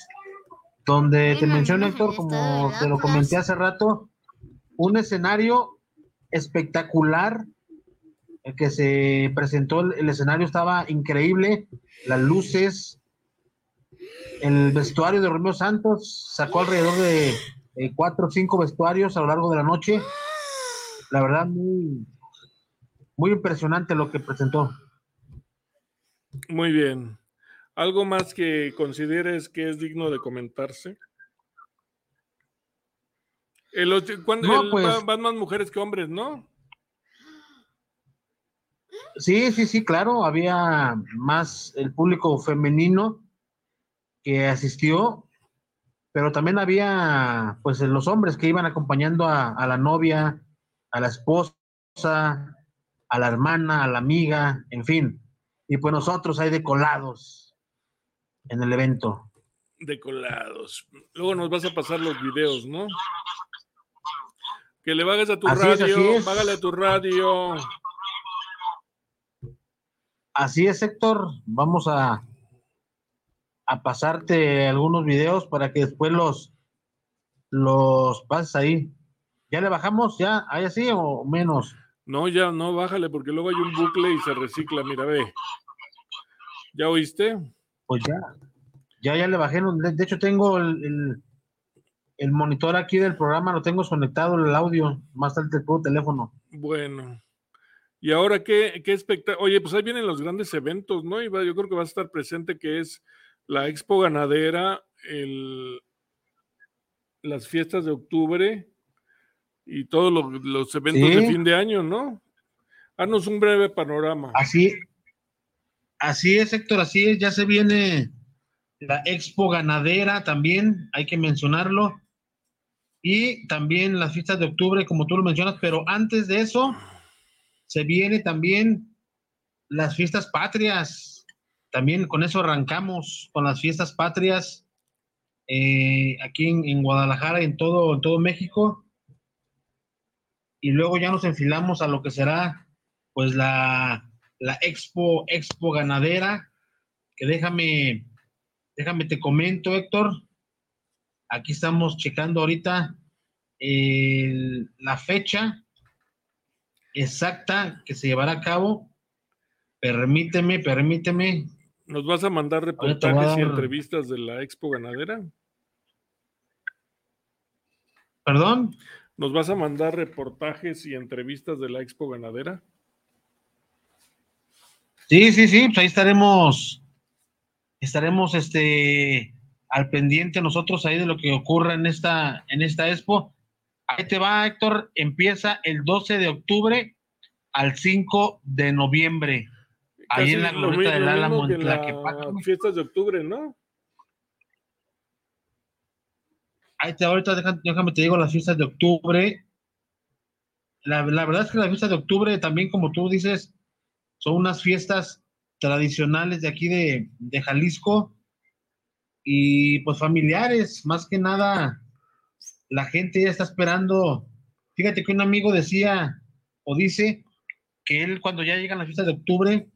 L: donde te menciono,
F: no,
L: Héctor, como te lo comenté hace rato, un escenario espectacular, el que se presentó, el, escenario estaba increíble, las luces, el vestuario de Romeo Santos sacó alrededor de cuatro o cinco vestuarios a lo largo de la noche. La verdad, muy, muy impresionante lo que presentó.
E: Muy bien. ¿Algo más que consideres que es digno de comentarse? El, ocho- ¿cuándo-
L: No,
E: el-
L: pues-
E: va- van más mujeres que hombres, ¿no?
L: Sí, sí, sí, claro, había más el público femenino que asistió, pero también había pues los hombres que iban acompañando a, a la novia, a la esposa, a la hermana, a la amiga, en fin. Y pues nosotros ahí de colados en el evento.
E: De colados. Luego nos vas a pasar los videos, ¿no? Que le bajes a tu
L: Así
E: radio,
L: es.
E: bágale a tu radio.
L: Así es, Héctor. Vamos a, a pasarte algunos videos para que después los, los pases ahí. ¿Ya le bajamos? ¿Ya? ¿Hay así o menos?
E: No, ya no, bájale, porque luego hay un bucle y se recicla, mira, ve. ¿Ya oíste?
L: Pues ya. Ya, ya le bajé. De, de hecho, tengo el, el, el monitor aquí del programa, lo tengo conectado, el audio, más tarde el teléfono.
E: Bueno. Y ahora, ¿qué, qué espectáculo? Oye, pues ahí vienen los grandes eventos, ¿no? Y va- yo creo que va a estar presente que es la Expo Ganadera, el, las fiestas de octubre y todos los, los eventos de fin de año, ¿no? Haznos un breve panorama.
L: Así, así es, Héctor, así es, ya se viene la Expo Ganadera también, hay que mencionarlo. Y también las fiestas de octubre, como tú lo mencionas, pero antes de eso, se viene también las fiestas patrias. También con eso arrancamos, con las fiestas patrias eh, aquí en, en Guadalajara y en todo, todo México. Y luego ya nos enfilamos a lo que será pues la, la Expo, Expo Ganadera, que déjame, déjame te comento, Héctor. Aquí estamos checando ahorita el- la fecha exacta que se llevará a cabo. Permíteme, permíteme.
E: ¿Nos vas a mandar
L: a
E: reportajes y entrevistas de la Expo Ganadera?
L: ¿Perdón?
E: ¿Nos vas a mandar reportajes y entrevistas de la Expo Ganadera?
L: Sí, sí, sí, pues ahí estaremos, estaremos este al pendiente nosotros ahí de lo que ocurra en esta, en esta expo. Ahí te va, Héctor, empieza el 12 de octubre al 5 de noviembre. Ahí en la glorieta del Álamo, en Tlaquepaque.
E: fiestas de octubre, ¿no?
L: Ahí te ahorita déjame, déjame te digo las fiestas de octubre. La, la verdad es que las fiestas de octubre también, como tú dices, son unas fiestas tradicionales de aquí de, de Jalisco y pues familiares, más que nada, la gente ya está esperando. Fíjate que un amigo decía o dice que él cuando ya llegan las fiestas de octubre,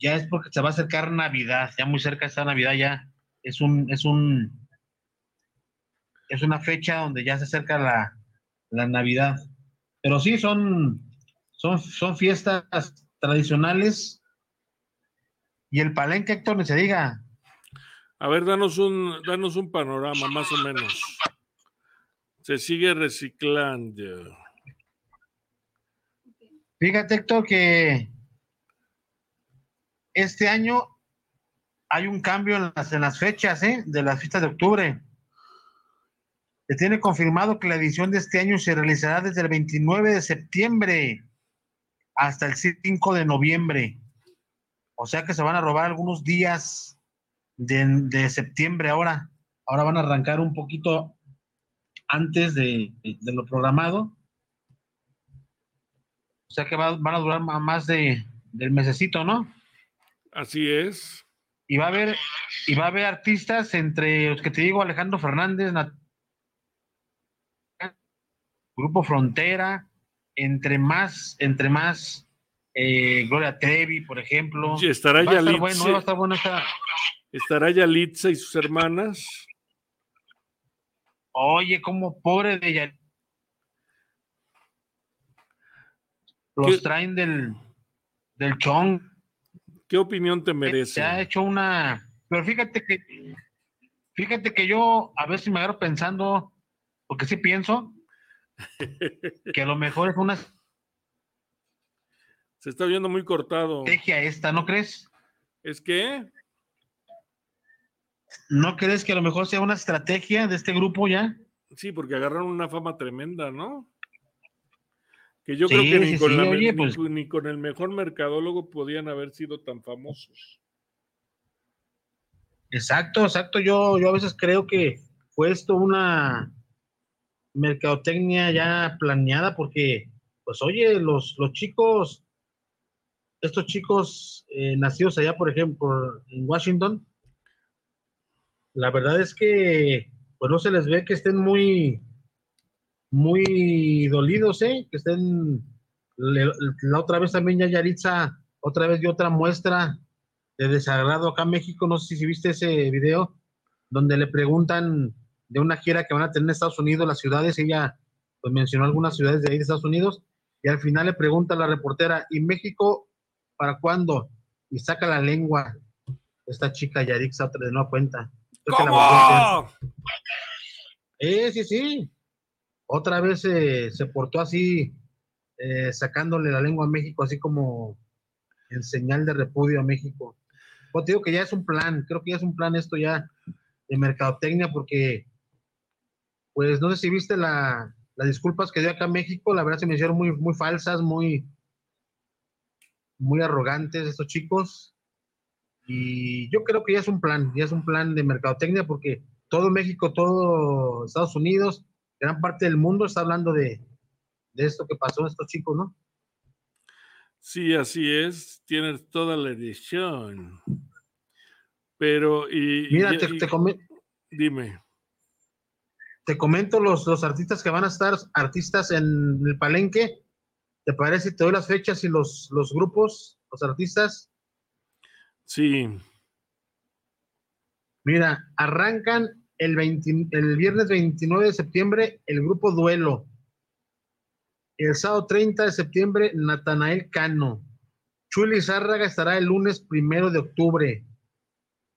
L: ya es porque se va a acercar Navidad, ya muy cerca está Navidad, ya es un, es un, es una fecha donde ya se acerca la, la Navidad. Pero sí, son, son, son fiestas tradicionales. Y el palenque, Héctor, ni se diga.
E: A ver, danos un, danos un panorama, más o menos. Se sigue reciclando.
L: Fíjate, Héctor, que este año hay un cambio en las, en las fechas ¿eh? de las fiestas de octubre. Se tiene confirmado que la edición de este año se realizará desde el 29 de septiembre hasta el 5 de noviembre. O sea que se van a robar algunos días de, de septiembre ahora. Ahora van a arrancar un poquito antes de, de lo programado. O sea que va- van a durar más de, del mesecito, ¿no?
E: Así es.
L: Y va a haber, y va a haber artistas entre los que te digo, Alejandro Fernández, Nat- Grupo Frontera, entre más, entre más eh, Gloria Trevi, por ejemplo.
E: Sí, estará
L: va a estar bueno, va a estar bueno esta-
E: Estará Yalitza y sus hermanas.
L: Oye, como pobre de ella. Los
E: ¿Qué-
L: traen del, del chong.
E: ¿Qué opinión te merece?
L: Se ha hecho una. Pero fíjate que. Fíjate que yo a veces me agarro pensando, porque sí pienso, que a lo mejor es una
E: Se está viendo muy cortado.
L: estrategia esta, ¿no crees?
E: ¿Es que?
L: ¿No crees que a lo mejor sea una estrategia de este grupo ya?
E: Sí, porque agarraron una fama tremenda, ¿no? Que yo
L: Sí,
E: creo que ni,
L: sí,
E: con
L: sí,
E: la-
L: oye,
E: ni-
L: pues-
E: ni con el mejor mercadólogo podían haber sido tan famosos.
L: Exacto, exacto. Yo, yo a veces creo que fue esto una mercadotecnia ya planeada porque, pues oye, los, los chicos, estos chicos eh, nacidos allá, por ejemplo, en Washington, la verdad es que, pues no se les ve que estén muy, muy dolidos, ¿eh? Que estén, la otra vez también ya Yaritza, otra vez dio otra muestra de desagrado acá en México. No sé si viste ese video donde le preguntan de una gira que van a tener en Estados Unidos, las ciudades, ella pues, mencionó algunas ciudades de ahí de Estados Unidos, y al final le pregunta a la reportera, ¿y México para cuándo? Y saca la lengua esta chica Yarixa otra de nueva cuenta. Creo que la volvió a hacer. Eh, sí, sí. Otra vez eh, se portó así, eh, sacándole la lengua a México, así como en señal de repudio a México. Pues te digo que ya es un plan, creo que ya es un plan esto ya de mercadotecnia, porque, pues no sé si viste la, las disculpas que dio acá en México, la verdad se me hicieron muy, muy falsas, muy, muy arrogantes estos chicos. Y yo creo que ya es un plan, ya es un plan de mercadotecnia, porque todo México, todo Estados Unidos, gran parte del mundo está hablando de, de esto que pasó a estos chicos, ¿no?
E: Sí, así es. Tienes toda la edición. Pero, y.
L: Mira,
E: y-
L: te, te come-
E: Dime.
L: te comento los, los artistas que van a estar, artistas en el palenque. ¿Te parece te doy las fechas y los, los grupos, los artistas?
E: Sí.
L: Mira, arrancan el, 20 el viernes 29 de septiembre el grupo Duelo. El sábado 30 de septiembre, Natanael Cano. Chuli Zárraga estará el lunes primero de octubre.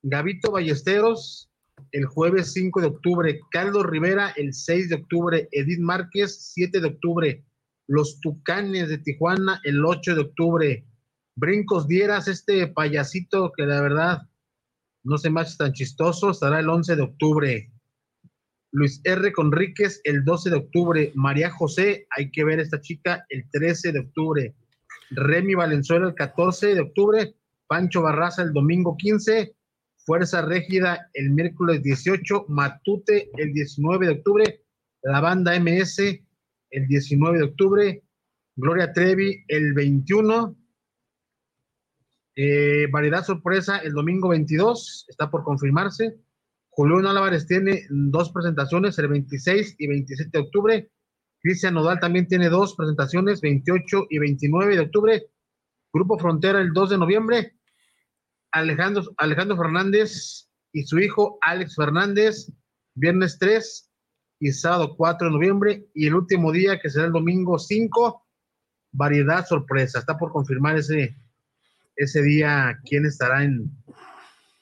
L: Gavito Ballesteros el jueves 5 de octubre, Carlos Rivera, el 6 de octubre, Edith Márquez, 7 de octubre, Los Tucanes de Tijuana, el 8 de octubre, Brincos Dieras, este payasito que la verdad no se me tan chistoso, estará el 11 de octubre. Luis R. Conríquez el 12 de octubre. María José, hay que ver esta chica el 13 de octubre. Remy Valenzuela el 14 de octubre. Pancho Barraza el domingo 15. Fuerza Régida el miércoles 18. Matute el 19 de octubre. La banda MS el 19 de octubre. Gloria Trevi el 21. Eh, variedad sorpresa el domingo 22, está por confirmarse. Julián Álvarez tiene dos presentaciones, el 26 y 27 de octubre. Cristian Nodal también tiene dos presentaciones, 28 y 29 de octubre. Grupo Frontera el 2 de noviembre. Alejandro, Alejandro Fernández y su hijo Alex Fernández, viernes 3 y sábado 4 de noviembre. Y el último día, que será el domingo 5, variedad sorpresa. Está por confirmar ese, ese día quién estará en,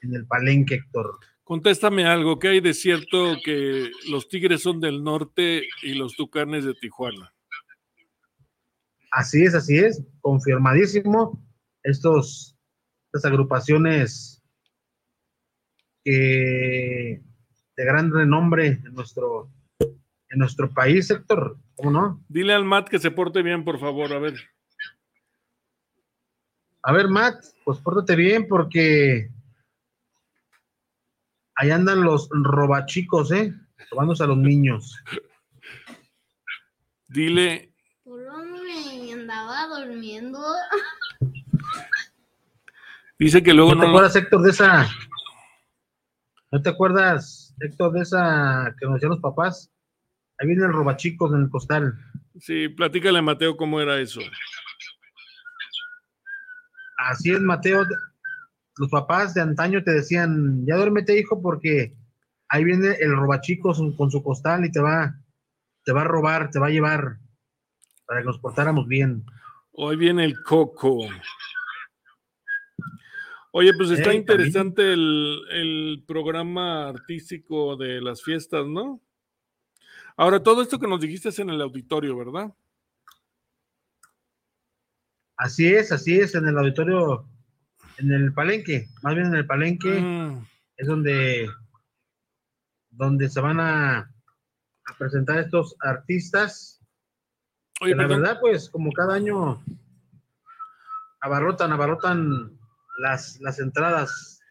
L: en el palenque, Héctor.
E: Contéstame algo, ¿qué hay de cierto que los Tigres son del norte y los Tucanes de Tijuana?
L: Así es, así es, confirmadísimo. Estos, estas agrupaciones que de gran renombre en nuestro, en nuestro país, Héctor, ¿cómo no?
E: Dile al Matt que se porte bien, por favor, a ver.
L: A ver, Matt, pues pórtate bien porque ahí andan los robachicos, ¿eh? Robándose a los niños.
E: Dile.
F: Por me andaba durmiendo.
E: Dice que luego
L: ¿No te acuerdas, Héctor, de esa? ¿No te acuerdas, Héctor, de esa que nos decían los papás? Ahí vienen el robachicos en el costal.
E: Sí, platícale a Mateo cómo era eso.
L: Así es, Mateo. Los papás de antaño te decían, ya duérmete, hijo, porque ahí viene el robachico con su costal y te va, te va a robar, te va a llevar para que nos portáramos bien.
E: Hoy viene el coco. Oye, pues está
L: Eh,
E: interesante el, el programa artístico de las fiestas, ¿no? Ahora, todo esto que nos dijiste es en el auditorio, ¿verdad?
L: Así es, así es, en el auditorio, en el palenque, más bien en el palenque,
E: Mm,
L: es donde, donde se van a, a presentar estos artistas.
E: Oye,
L: que la verdad, pues, como cada año abarrotan, abarrotan las, las entradas.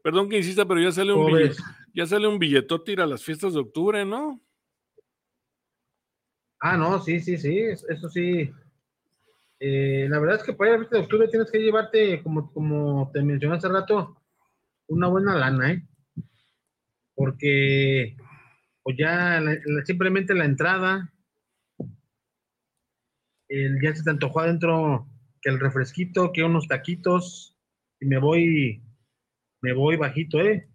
E: Perdón que insista, pero ya sale un ya sale un billetote ir a las fiestas de octubre, ¿no?
L: Ah, no, sí, sí, sí, es- eso sí. Eh, la verdad es que para ir a de octubre tienes que llevarte, como, como te mencioné hace rato, una buena lana, ¿eh? Porque pues ya simplemente la entrada, ya se te antojó adentro que el refresquito, que unos taquitos, y me voy, me voy bajito, ¿eh?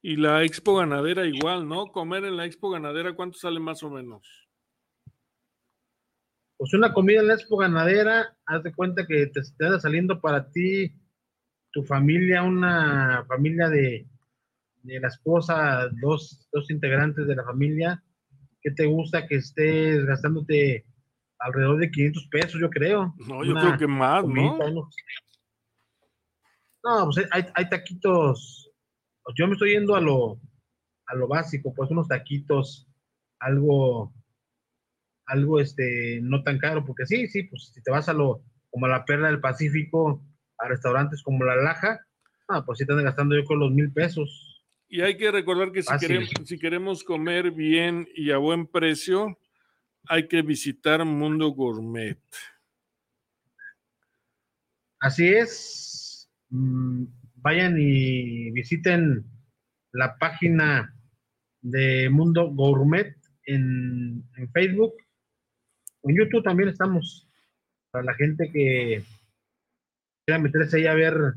E: Y la expo ganadera igual, ¿no? Comer en la expo ganadera, ¿cuánto sale más o menos?
L: Pues una comida en la expo ganadera, haz de cuenta que te, anda saliendo para ti, tu familia, una familia de, de la esposa, dos, dos integrantes de la familia. ¿Qué te gusta que estés gastándote alrededor de 500 pesos, yo creo?
E: No, yo creo que más, ¿no?
L: No, pues hay, hay taquitos. pues yo me estoy yendo a lo, a lo básico, pues unos taquitos, algo, algo este, no tan caro, porque sí, sí, pues si te vas a lo, como a la Perla del Pacífico, a restaurantes como La Laja, ah, pues sí te andan gastando yo con los mil pesos.
E: Y hay que recordar que si queremos, si queremos comer bien y a buen precio, hay que visitar Mundo Gourmet.
L: Así es. Mm, vayan y visiten la página de Mundo Gourmet en, en Facebook. En YouTube también estamos. Para la gente que quiera meterse ahí a ver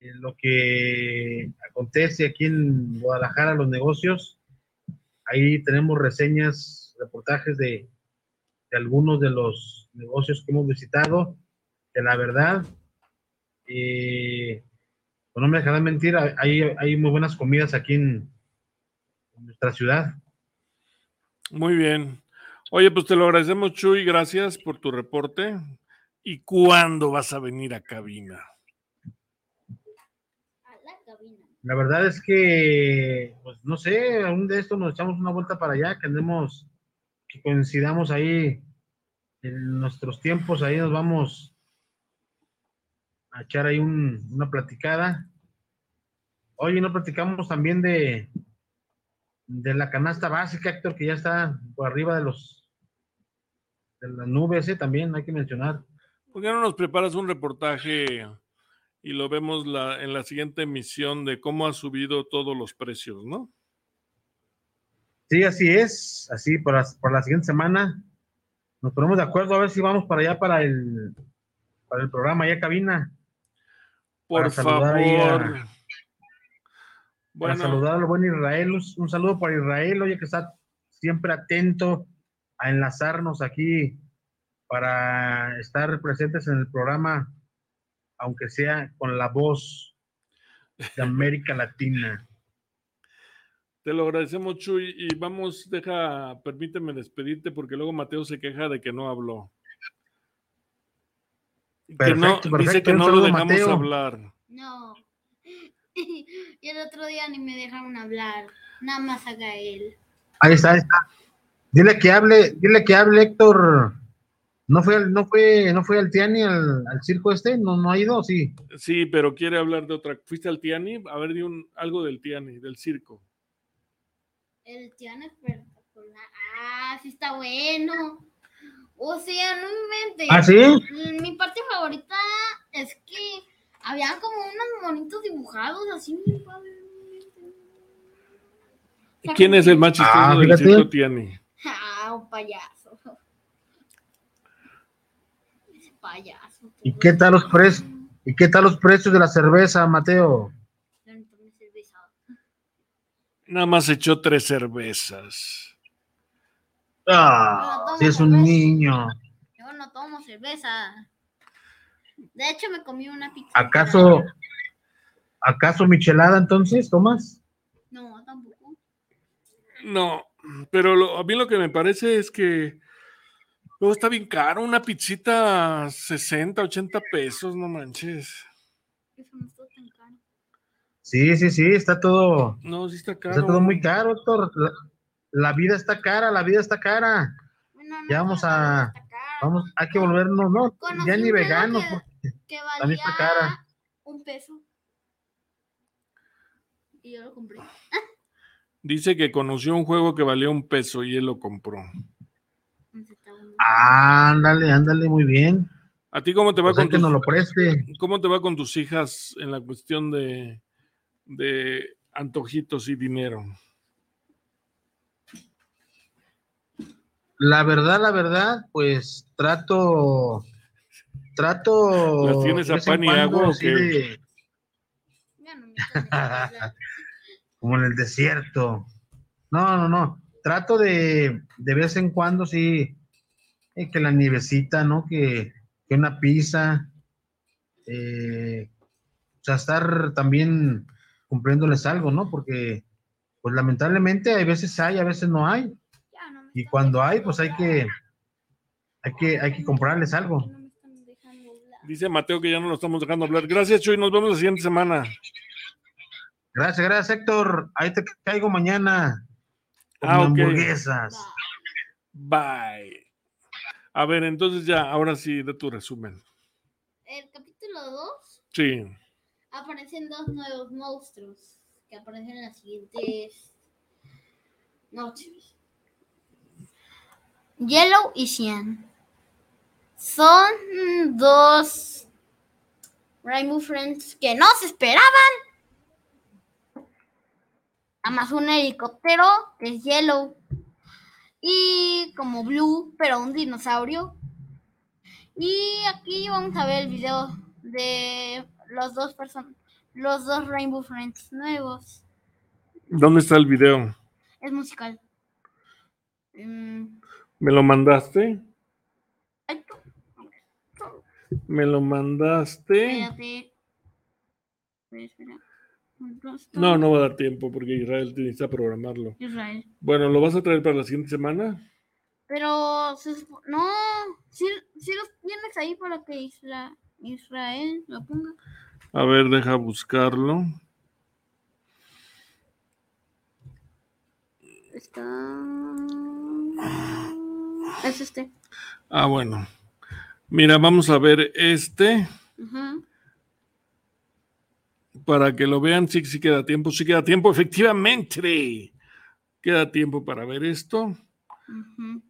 L: eh, lo que acontece aquí en Guadalajara, los negocios. Ahí tenemos reseñas, reportajes de, algunos de los negocios que hemos visitado que la verdad, eh, pues no me dejarán mentir, hay, muy buenas comidas aquí en nuestra ciudad.
E: Muy bien. Oye, pues te lo agradecemos, Chuy, gracias por tu reporte. ¿Y cuándo vas a venir a cabina?
L: La verdad es que, pues no sé, aún de esto nos echamos una vuelta para allá, que andemos, que coincidamos ahí en nuestros tiempos, ahí nos vamos a echar ahí un- una platicada. Oye, no platicamos también de, de la canasta básica, Héctor, que ya está por arriba de los de las nubes, ¿eh? también hay que mencionar.
E: ¿Por qué no nos preparas un reportaje y lo vemos la- en la siguiente emisión de cómo ha subido todos los precios, ¿no?
L: Sí, así es, así por la, por la siguiente semana nos ponemos de acuerdo a ver si vamos para allá para el para el programa allá cabina.
E: Por
L: a-
E: favor.
L: Para
E: Bueno,
L: saludar al buen Israel, un, un saludo para Israel, oye que está siempre atento a enlazarnos aquí para estar presentes en el programa, aunque sea con la voz de América Latina.
E: te lo agradecemos, Chuy, y vamos, deja, permíteme despedirte porque luego Mateo se queja de que no habló. Que no-
L: Perfecto,
E: dice que
L: un
E: no lo dejamos
L: Mateo.
E: hablar.
F: No. y el otro día ni me dejaron hablar. Nada más haga él.
L: Ahí está, ahí está. Dile que hable, dile que hable Héctor. ¿No fue, al- no fue, no fue al Tiani al, al circo este? ¿No, no ha ido? Sí.
E: Sí, pero quiere hablar de otra. ¿Fuiste al Tiani? A ver, di un, algo del Tiani, del circo.
F: El Tiana espectacular. Ah, sí está bueno. O sea, no inventes.
L: ¿Ah, sí?
F: Mi parte favorita es que había como unos monitos dibujados así. muy padres.
E: ¿Quién es el más chistoso
L: Ah,
E: del
L: fíjate.
E: circo Tiani?
F: Ah, un payaso. Ese payaso.
L: ¿Y qué tal los precios? ¿Y qué tal los precios de la cerveza, Mateo?
F: Yo no tomé cerveza.
E: Nada más echó tres cervezas.
L: Ah, si es un niño.
F: Yo no tomo cerveza. De hecho, me comí una pizza.
L: ¿Acaso, acaso michelada entonces, Tomás?
F: No, tampoco.
E: No, pero lo- a mí lo que me parece es que luego está bien caro, una pizzita 60, 80 pesos, no manches.
F: Eso no está tan caro.
L: Sí, sí, sí, está todo,
E: No, sí está caro.
L: está todo muy caro, Héctor. La, la vida está cara, la vida está cara. Ya vamos a, vamos, hay que volvernos, no,
F: Conocí
L: ya ni veganos,
F: que- Que
L: está cara.
F: valía un peso. Y yo lo compré.
E: Dice que conoció un juego que valía un peso y él lo compró.
L: Ándale, ándale, muy bien.
E: ¿A ti cómo te va
L: Pues
E: con
L: que
E: tus,
L: nos lo preste.
E: cómo te va con tus hijas en la cuestión de, de antojitos y dinero?
L: La verdad, la verdad, pues trato, trato.
E: ¿Las tienes
L: de
E: a
L: vez en
E: pan y
L: cuando,
E: agua o qué?
L: de- como en el desierto. No, no, no. Trato de, de vez en cuando, sí, eh, que la nievecita, ¿no? Que, que una pizza. eh, o sea, estar también cumpliéndoles algo, ¿no? Porque, pues lamentablemente, hay veces hay, a veces no hay. Y cuando hay, pues hay que, hay que, hay que comprarles algo.
E: Dice Mateo que ya no lo estamos dejando hablar. Gracias, Chuy. Nos vemos la siguiente semana.
L: Gracias, gracias, Héctor. Ahí te caigo mañana. Con
E: Ah,
L: hamburguesas.
E: Bye. A ver, entonces ya, ahora sí, de tu resumen.
F: El capítulo 2
E: Sí.
F: aparecen dos nuevos monstruos que aparecen en las siguientes noches. Yellow y Cyan. Son dos Rainbow Friends que no se esperaban. Además un helicóptero que es Yellow. Y como Blue, pero un dinosaurio. Y aquí vamos a ver el video de los dos personas, los dos Rainbow Friends nuevos.
E: ¿Dónde está el video?
F: Es musical. Mm,
E: ¿Me lo mandaste? ¿Me lo mandaste?
F: espérate. espera.
E: No, no va a dar tiempo porque Israel necesita programarlo.
F: Israel.
E: Bueno, ¿lo vas a traer para la siguiente semana?
F: Pero no, sí, sí los tienes ahí para que Isra- Israel lo ponga.
E: A ver, deja buscarlo.
F: Está. Es este.
E: Ah, bueno. Mira, vamos a ver este para que lo vean. Sí, sí queda tiempo, sí queda tiempo, efectivamente. Queda tiempo para ver esto.
F: Ujú.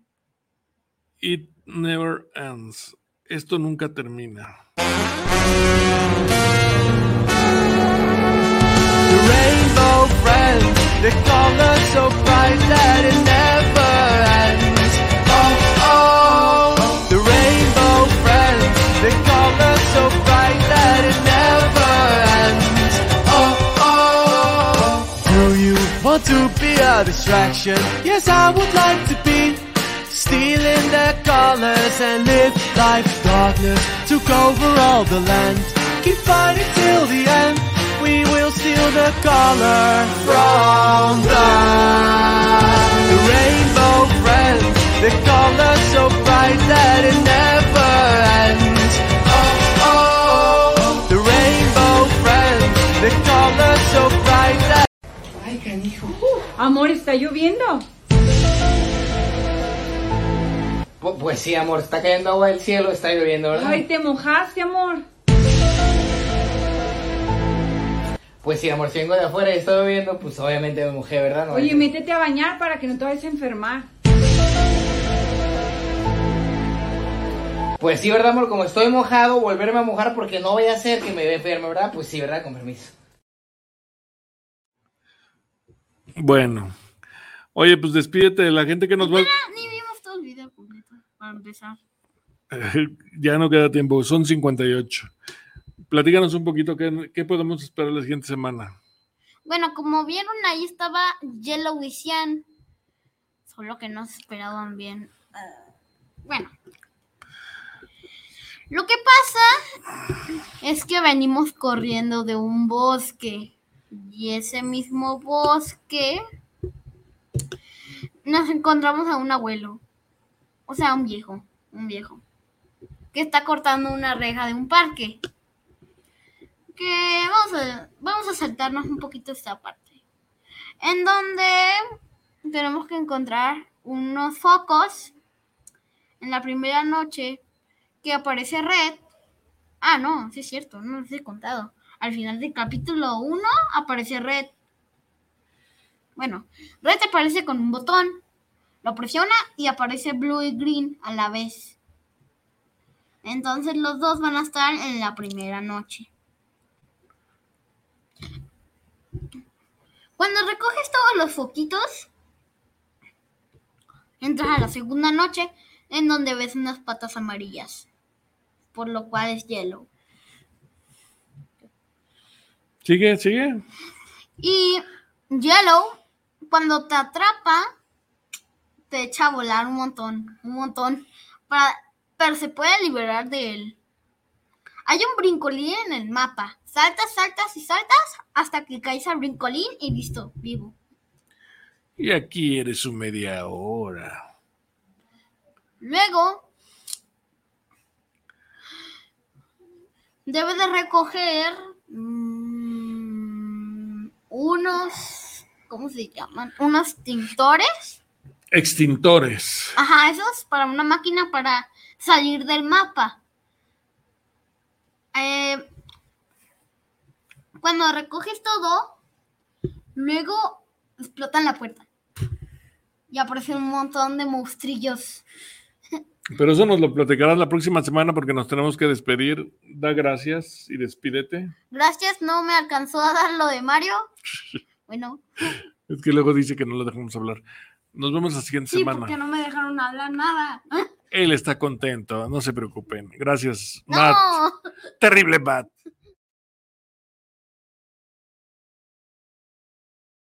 E: It never ends. Esto nunca termina.
M: rainbow friends, the color so bright that it never bright that it never ends. Oh, oh, do you want to be a distraction? Yes, I would like to be. Stealing their colors and live life's darkness took over all the land. Keep fighting till the end. We will steal the color from them. The rainbow friends, the color so bright that it never
N: Ay, canijo. Amor, está lloviendo.
O: Pu- Pues sí, amor, está cayendo agua del cielo, está lloviendo, ¿verdad?
N: Ay, te mojaste, amor.
O: Pues sí, amor, si vengo de afuera y está lloviendo, pues obviamente me mojé, ¿verdad? No,
N: Oye, métete a bañar para que no te vayas a enfermar.
O: Pues sí, ¿verdad, amor? Como estoy mojado, volverme a mojar porque no vaya a ser que me enferme, ¿verdad? Pues sí, ¿verdad? Con permiso.
E: Bueno. Oye, pues despídete de la gente que nos va.
F: Ni vimos todo el video completo para empezar.
E: ya no queda tiempo, son 58. Platícanos un poquito qué, qué podemos esperar la siguiente semana.
F: Bueno, como vieron, ahí estaba Yellow y Cyan. Solo que no se esperaban bien. Ah, Bueno. Lo que pasa es que venimos corriendo de un bosque. Y ese mismo bosque nos encontramos a un abuelo. O sea, un viejo. Un viejo. Que está cortando una reja de un parque que vamos a, vamos a saltarnos un poquito esta parte. En donde tenemos que encontrar unos focos en la primera noche que aparece Red. Ah, no, sí es cierto, no les he contado. Al final del capítulo 1 aparece Red. Bueno, Red aparece con un botón. Lo presiona y aparece Blue y Green a la vez. Entonces los dos van a estar en la primera noche. Cuando recoges todos los foquitos, entras a la segunda noche en donde ves unas patas amarillas, por lo cual es yellow.
E: Sigue, sigue.
F: Y yellow, cuando te atrapa, te echa a volar un montón, un montón, para, pero se puede liberar de él. Hay un brincolín en el mapa. Saltas, saltas y saltas hasta que caes al brincolín y listo, vivo.
E: Y aquí eres su media hora.
F: Luego, debes de recoger mm, unos, ¿cómo se llaman? Unos tintores.
E: Extintores.
F: Ajá, esos para una máquina para salir del mapa. Eh, cuando recoges todo, luego explotan la puerta. Y aparecen un montón de monstrillos.
E: Pero eso nos lo platicarás la próxima semana porque nos tenemos que despedir. Da gracias y despídete.
F: Gracias, no me alcanzó a dar lo de Mario. Bueno,
E: Es que luego dice que no lo dejamos hablar. Nos vemos la siguiente
F: sí,
E: semana.
F: porque no me dejaron hablar nada.
E: Él está contento, no se preocupen. Gracias,
F: No.
E: Matt. Terrible Matt.